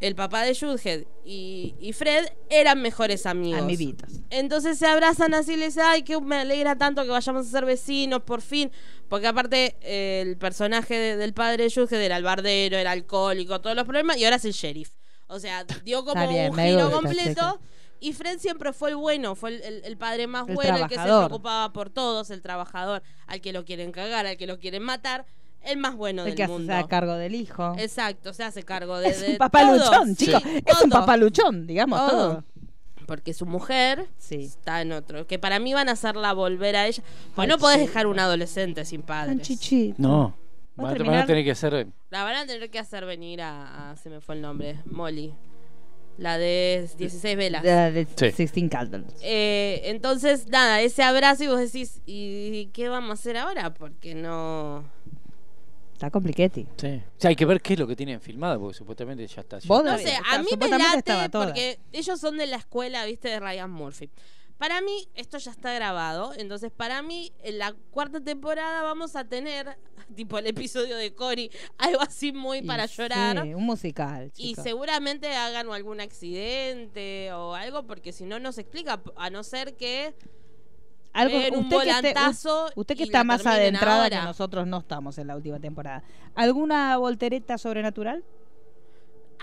el papá de Jughead y, y Fred eran mejores amigos. Amiguitos. Entonces se abrazan así y le dicen, ay, que me alegra tanto que vayamos a ser vecinos, por fin. Porque aparte eh, el personaje de- del padre de Jughead era el bardero, era alcohólico, todos los problemas, y ahora es el sheriff. O sea, dio como bien, un giro gusta, completo. Y Fred siempre fue el bueno, fue el, el- el padre más El bueno, el que se preocupaba por todos, el trabajador, al que lo quieren cagar, al que lo quieren matar, el más bueno El del que se mundo. hace cargo del hijo. Exacto, se hace cargo de, Es de un papá todo. luchón, Sí, chicos. Es un papá luchón, digamos, Todo. todo. Porque su mujer está en otro. Que para mí van a hacerla volver a ella. Pues Ay, no podés sí. dejar un adolescente sin padres. No. Va a Van a, van a terminar- tener que hacer. La van a tener que hacer venir a, a- Se me fue el nombre. Molly. La de 16 velas. De, de Sí. Sixteen Candles. Eh, entonces, nada, ese abrazo y vos decís, ¿y qué vamos a hacer ahora? Porque no... Está compliquetti. Sí. O sea, hay que ver qué es lo que tienen filmado, porque supuestamente ya está. Vos No sé, a mí me late porque ellos son de la escuela, viste, de Ryan Murphy. Para mí, esto ya está grabado. Entonces, para mí, en la cuarta temporada vamos a tener, tipo el episodio de Cory, algo así muy para Y llorar. sí, un musical. Y chicos. seguramente hagan algún accidente o algo, porque si no, no se explica. A no ser que Algo, un usted que, esté- volantazo usted que y está más adentrada que nosotros no estamos en la última temporada. ¿Alguna voltereta sobrenatural?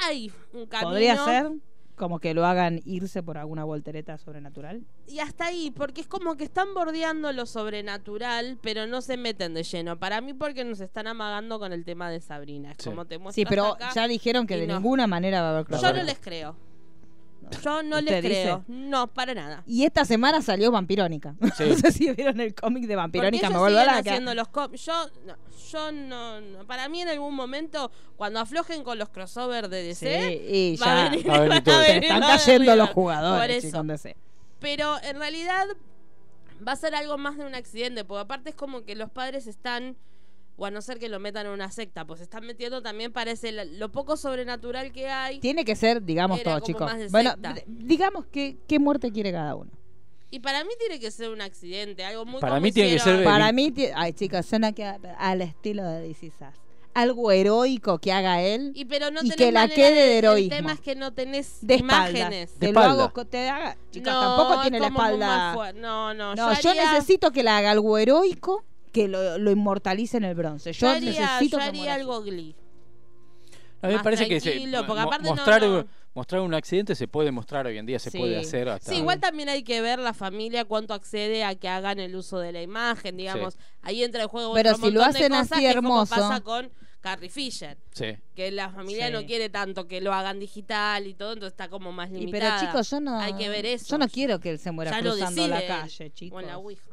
hay un camino. ¿Podría ser? Como que lo hagan irse por alguna voltereta sobrenatural. Y hasta ahí, porque es como que están bordeando lo sobrenatural, pero no se meten de lleno. Para mí, porque nos están amagando con el tema de Sabrina. Es Sí. como te Sí, pero acá ya dijeron que de no. ninguna manera va a haber Yo no les creo. Yo no les ¿Usted dice? creo. No, para nada. Y esta semana salió Vampirónica. Sí. no sé si vieron el cómic de Vampirónica. Me vuelvo siguen loca. haciendo los Yo, no, yo no, no. Para mí, en algún momento, cuando aflojen con los crossover de DC, Sí, y va a ya. venir- Va a venir van a todo. Se venir están cayendo los jugadores, de ese. Pero en realidad va a ser algo más de un accidente, porque aparte es como que los padres están, o a no ser que lo metan en una secta, pues se están metiendo también parece la- lo poco sobrenatural que hay. Tiene que ser, digamos todo, chicos. más de Bueno, secta. digamos que qué muerte quiere cada uno. Y para mí tiene que ser un accidente, algo muy Para mí tiene que ser- Para mí, ay chicas, suena que al estilo de DC Sass. Algo heroico que haga él Y pero no y tenés que la quede de El heroísmo. tema es que no tenés de imágenes. Te De lo hago, te haga, chicas, No, tampoco tiene la espalda. No, no, No, yo, haría- necesito que le haga algo heroico que lo, lo inmortalice en el bronce. Yo, Yo haría, necesito yo haría algo Glee. A mí me parece que se- no- mostrar, no- mostrar un accidente se puede mostrar hoy en día, se Sí. puede hacer hasta. Sí, igual también hay que ver la familia cuánto accede a que hagan el uso de la imagen, digamos. Ahí entra el juego Pero otro si lo montón de hacen cosas, así que es como hermoso. pasa con Carrie Fisher, Sí. que la familia Sí. no quiere tanto que lo hagan digital y todo, entonces está como más Y limitada. pero chicos, yo no. Hay que ver eso. Yo no quiero que él se muera Ya lo cruzando la calle, chicos. O en la Ouija.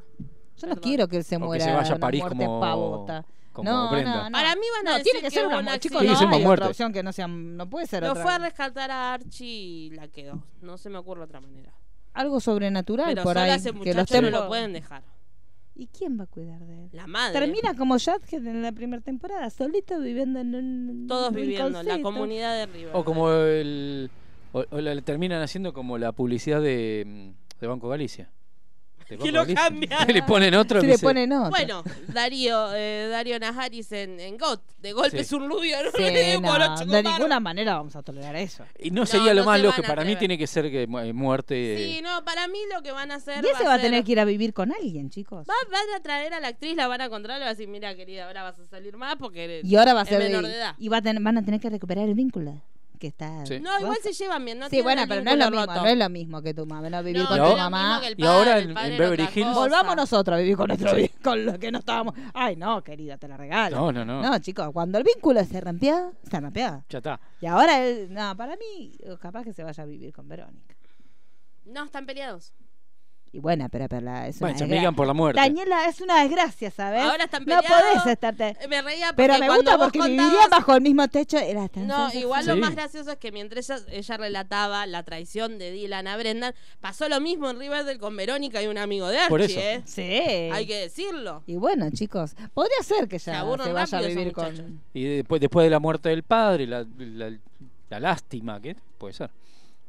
Yo no Perdón. quiero que él se O que muera. se vaya a una París muerte como- pavota. como no, Brenda. no, no. Para mí van a No, decir tiene que que ser hubo una un muerte. Chicos, no Tiene que ser hay una otra opción que no sea. No puede ser Lo otra. fue a rescatar a Archie y la quedó. No se me ocurre otra manera. Algo sobrenatural Pero por ahí. ese que muchacho los no lo pueden dejar. ¿Y quién va a cuidar de él? La madre. Termina como Jadhead en la primera temporada, solito viviendo en un. Todos viviendo, la rinconcito. comunidad de River. O como el. O, o la terminan haciendo como la publicidad de, mm, de Banco Galicia. Que lo cambian. le ponen otro. Sí, y le dice- ponen otro. Bueno, Darío, eh, Darío Najaris en, en GOT. De golpe Sí. es un rubio, no Sí, le digo no, de ninguna manera vamos a tolerar eso. Y no No, sería lo no más se lógico. Para mí tiene que ser que mu- muerte. Sí, no, para mí lo que van a hacer. Y ese va a ser- tener que ir a vivir con alguien, chicos. Va- van a traer a la actriz, la van a encontrar, le van a decir, mira querida, ahora vas a salir más porque eres Y ahora va a ser. menor de- de edad. y va a tener- van a tener que recuperar el vínculo que está. Sí. No, igual se llevan bien. No sí, bueno, pero no es lo mismo, no es lo mismo que tu mamá, no vivir No, con no tu mamá. Y ahora en- en Beverly Hills-. Volvamos nosotros a vivir con nuestro Sí. con lo que no estábamos. Ay, no, querida, te la regalo. No, no, no. No, chicos, cuando el vínculo se rompió, se rompió. Ya está. Y ahora, él, no, para mí, capaz que se vaya a vivir con Verónica. No, están peleados. Y bueno, pero, pero la- es Bueno, una se desgra- por la muerte. Daniela, es una desgracia, ¿sabes? Ahora están No peleados. podés estarte. Eh, Me reía porque Pero me cuando gusta porque contabas- vivirían bajo el mismo techo. Era tan No, igual lo Sí. más gracioso es que mientras ella, ella relataba la traición de Dylan a Brendan, pasó lo mismo en Riverdale con Verónica y un amigo de Por Archie, eso. ¿eh? Sí. Hay que decirlo. Y bueno, chicos, podría ser que ya se vaya a vivir con. Y después, después de la muerte del padre, la, la, la lástima, ¿qué? Puede ser.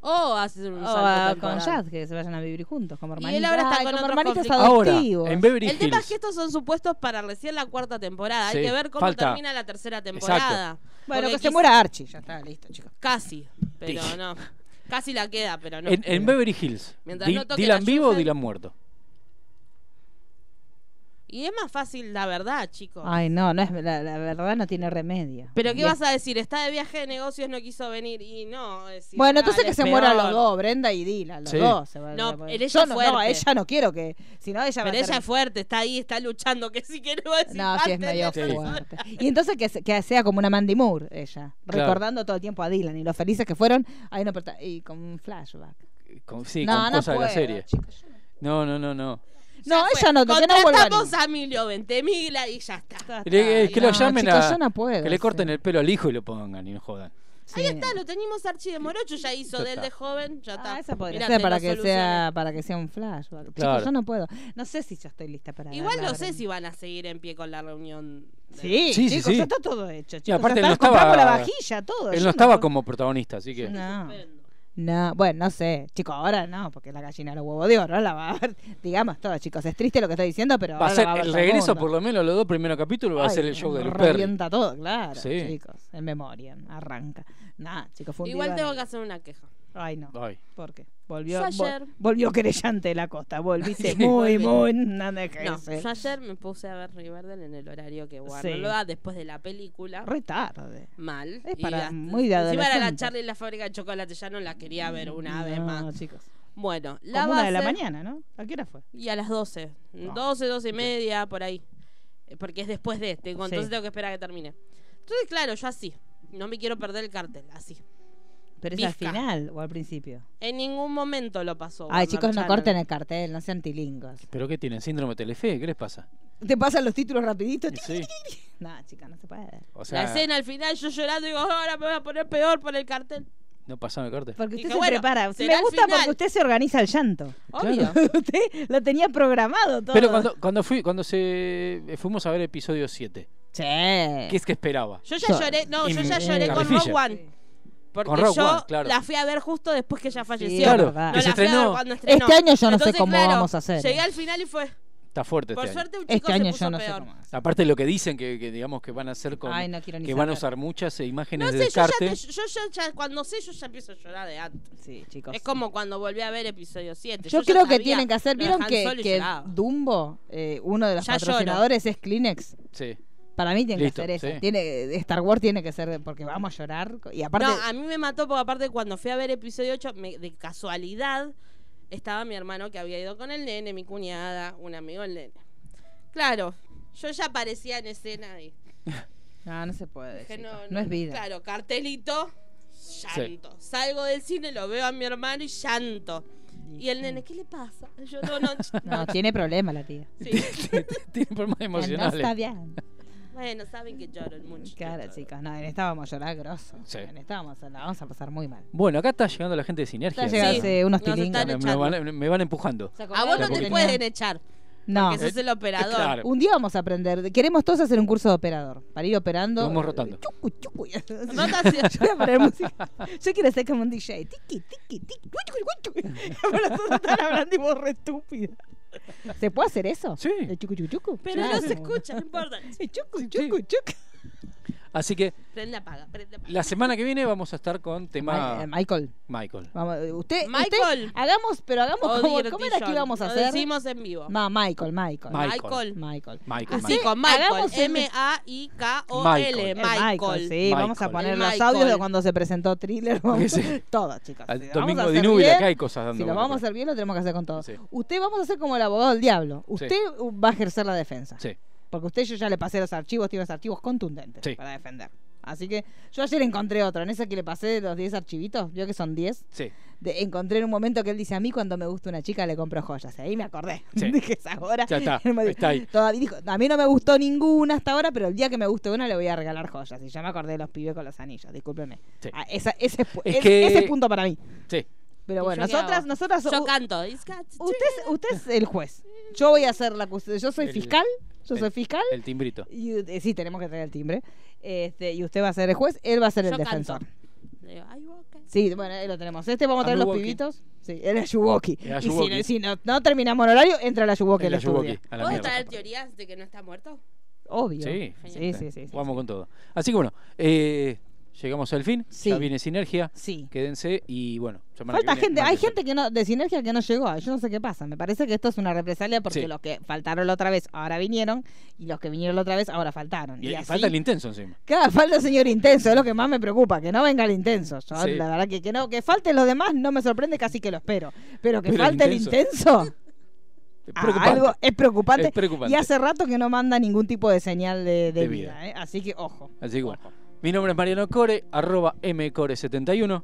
O haces un O salto a- con. Jazz, que se vayan a vivir juntos, como Y hermanitos. él ahora está Ay, con como hermanitos conflictos. Ahora, adoptivos. en Beverly El tema es Hills. que estos son supuestos para recién la cuarta temporada. Sí, Hay que ver cómo falta- termina la tercera temporada. Bueno, que se muera Archie, ya está, listo, chicos. Casi, pero Sí. no. Casi la queda, pero no. En, en Beverly Hills, Mientras Di- no toque ¿Dylan la vivo o. Dylan muerto? Y es más fácil la verdad, chicos. Ay, no, no es, la, la verdad no tiene remedio. Pero ¿qué Y vas a decir? Está de viaje de negocios, no quiso venir y no. decir, Bueno, entonces dale, que se mueran los dos, Brenda y Dylan, los Sí. dos. se van- No, ella Yo es no, fuerte. no, ella no quiero que. Si no, ella va Pero a ella es fuerte, está ahí, está luchando, que sí que no es No, sí es medio de- fuerte. Y entonces que, se- que sea como una Mandy Moore, ella, Claro. recordando todo el tiempo a Dylan y los felices que fueron, ahí no, y con un flashback. Con, sí, No, con no cosas de la puedo, serie. No, no, no, no. No, Ya fue. ella no, que no vuelva Contratamos a Emilio Ventemila y ya está. Le- que lo no, llamen chicos, a. yo no puedo, que le sí. corten el pelo al hijo y lo pongan y no jodan. Ahí está, lo tenemos Archie de Morocho, ya hizo Ya de él está. de joven, ya está. Ah, esa podría Mira, ser te para lo que solucioné. sea para que sea un. Chicos, Claro. yo no puedo. No sé si yo estoy lista para Igual no sé si van a seguir en pie con la reunión. de- Sí, Sí, sí, chicos, sí. ya está todo hecho. Y Chicos, aparte él no está, compramos estaba. la vajilla, todo. Él yo no estaba puedo- como protagonista, así que. No. No, bueno, no sé. Chicos, ahora no, porque la gallina era huevo de oro, la va a ver. Digamos todo, chicos. Es triste lo que estoy diciendo, pero Va a ser la va a ver el regreso, mundo. por lo menos los dos primeros capítulos, va a ser el show del Perry. Revienta todo, claro, Sí. chicos. En memoria, arranca. Nada, chicos, fue un Igual tengo de- que hacer una queja. Ay, no. Ay. ¿Por qué? Volvió, Yo vol- ayer- volvió querellante de la costa. Volviste Sí, muy, volví. muy. No, de No, yo ayer me puse a ver Riverdale en el horario que Sí. lo da después de la película. Re tarde. Mal. Es Y para la- muy de Encima era la. Charlie y la fábrica de chocolate, ya no la quería ver una vez No, más. chicos. Bueno, la Como una de la base- mañana, ¿no? ¿A qué hora fue? Y a las 12. 12, 12 y media, por ahí. Eh, Porque es después de este, entonces Sí. tengo que esperar a que termine. Entonces, claro, yo así. No me quiero perder el cartel, así. Pero es al final o al principio. En ningún momento lo pasó. Ay, Warner chicos, no Channel. corten el cartel, no sean tilingos. ¿Pero qué tienen? ¿Síndrome de Telefe? ¿Qué les pasa? ¿Te pasan los títulos rapidito? Sí. No, chicas, no se puede. O La escena al final, yo llorando, digo, ahora me voy a poner peor por el cartel. no pasaron el corte. Porque usted Dije, se bueno, prepara. será Me el gusta final. porque usted se organiza el llanto. Obvio. usted lo tenía programado todo. Pero cuando, cuando fui, cuando se fuimos a ver episodio 7, Sí. ¿qué es que esperaba? Yo ya lloré, no, yo ya lloré con. Rogue One. Porque Con Rogue yo One, claro. la fui a ver justo después que ella falleció. Claro, no que se la fui a ver estrenó. cuando estrenó. Este año yo no sé Entonces, cómo claro, vamos a hacer. Llegué al final y fue. Está fuerte Por este año. suerte un chico Este se año puso yo no sé peor. cómo hacer. Aparte de lo que dicen que, que digamos que van a hacer con Ay, no quiero ni que van a saber. usar muchas eh, imágenes No de sé, yo ya, descarte. te- yo ya- ya- cuando sé, yo ya empiezo a llorar de antes. Sí, chicos. Es como cuando volví a ver episodio 7. Yo, creo que tienen que hacer. ¿Vieron que, que. Dumbo, eh, uno de los Ya lloro. patrocinadores, es Kleenex? Sí. Para mí tiene Listo, que ser eso. sí. Tiene, Star Wars tiene que ser porque vamos a llorar. Y aparte, No, a mí me mató porque aparte cuando fui a ver episodio 8, me- de casualidad, estaba mi hermano que había ido con el nene, mi cuñada, un amigo del nene. Claro, yo ya aparecía en escena y no, no se puede. dije, no, no, es vida. Claro, cartelito, llanto. Salgo del cine, lo veo a mi hermano y llanto. Y el nene, ¿qué le pasa? Yo no, no. No, tiene problemas la tía. Sí. Tiene problemas No emocionales. está bien. Bueno, saben que lloro mucho. Claro, chicos. No, en esta vamos a llorar grosso. Sí. En esta vamos a, la vamos a pasar muy mal. Bueno, acá está llegando la gente de Sinergia. Está llegando Sí, unos están me, van, me van empujando. A vos no te pueden echar. No. Porque sos el operador. claro. Un día vamos a aprender. Queremos todos hacer un curso de operador. Para ir operando. Vamos rotando. Chucu, chucu. Rotación. Yo voy a poner música. Yo quiero ser como un DJ. Tiki, tiki, tiki. Pero todos están hablando y vos re estúpida. ¿Se puede hacer eso? Sí. El chucu, chucu, chucu. Pero Ah, no se escucha, no importa. El chucu, chucu, chucu. Así que Prende apaga, prende apaga. la semana que viene vamos a estar con tema Ma- eh, Michael. Michael. Vamos, eh, usted, Michael. usted, hagamos, pero hagamos como, ¿cómo era que íbamos a Lo hacer? decimos en vivo. Ma, Michael, Michael. Michael. Michael. Michael. Así con Michael. M-A-I-K-O-L. El Michael. sí, vamos a poner los audios de cuando se presentó Thriller. Todo, chicos. Lo Domingo de bien, acá hay cosas dando Si lo vamos a hacer bien, lo tenemos que hacer con todo. Sí. Usted vamos a hacer como el abogado del diablo. Usted va a ejercer la defensa. Sí. Porque usted yo ya le pasé los archivos, tiene los archivos contundentes Sí. para defender. Así que yo ayer encontré otro, en ese que le pasé los 10 archivitos, vio que son 10. Sí. De- encontré en un momento que él dice, a mí cuando me gusta una chica le compro joyas. Y ahí me acordé. Sí. Dije, es ahora. Ya está, Él me dijo, está ahí. Todavía dijo, a mí no me gustó ninguna hasta ahora, pero el día que me guste una le voy a regalar joyas. Y ya me acordé de los pibes con los anillos, discúlpeme. Sí. Ah, esa- ese, Es es- que- ese punto para mí. Sí. Pero ¿Y bueno, yo nosotras, nosotras Yo canto. Usted, es- usted es el juez. Yo voy a hacer la Yo soy El- fiscal. Yo soy el- fiscal. El timbrito. Y, eh, sí, tenemos que traer el timbre. Este, y usted va a ser el juez, él va a ser el Yo defensor. canto. Le digo, "Are you okay?" Sí, bueno, ahí lo tenemos. Este vamos a traer los pibitos. Sí, el Ayuwoki. El Y si, no- si no, no terminamos el horario, entra el Ayuwoki El al estudio. La ¿Puedo traer teorías de que no está muerto? Obvio. Sí. Sí, sí, sí. sí, Vamos con todo. Así que bueno, eh, llegamos al fin. Sí. Ya viene Sinergia. Sí. Quédense y bueno, Falta gente, hay gente que no, de sinergia que no llegó. Yo no sé qué pasa. Me parece que esto es una represalia porque Sí. los que faltaron la otra vez ahora vinieron y los que vinieron la otra vez ahora faltaron. Y, Y, y así- falta el intenso encima. Claro, falta el señor intenso, es lo que más me preocupa, que no venga el intenso. Yo, Sí. La verdad que, que no, que falte los demás no me sorprende, casi que lo espero. Pero que Pero falte el intenso. intenso, Es ah, preocupante. algo es preocupante. Es preocupante. Y hace rato que no manda ningún tipo de señal de, de De vida, vida. ¿eh? así que ojo. Así que bueno. Mi nombre es Mariano Core, arroba mcore71.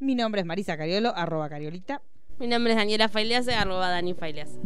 Mi nombre es Marisa Cariolo, arroba Cariolita. Mi nombre es Daniela Failease, arroba Dani Failease.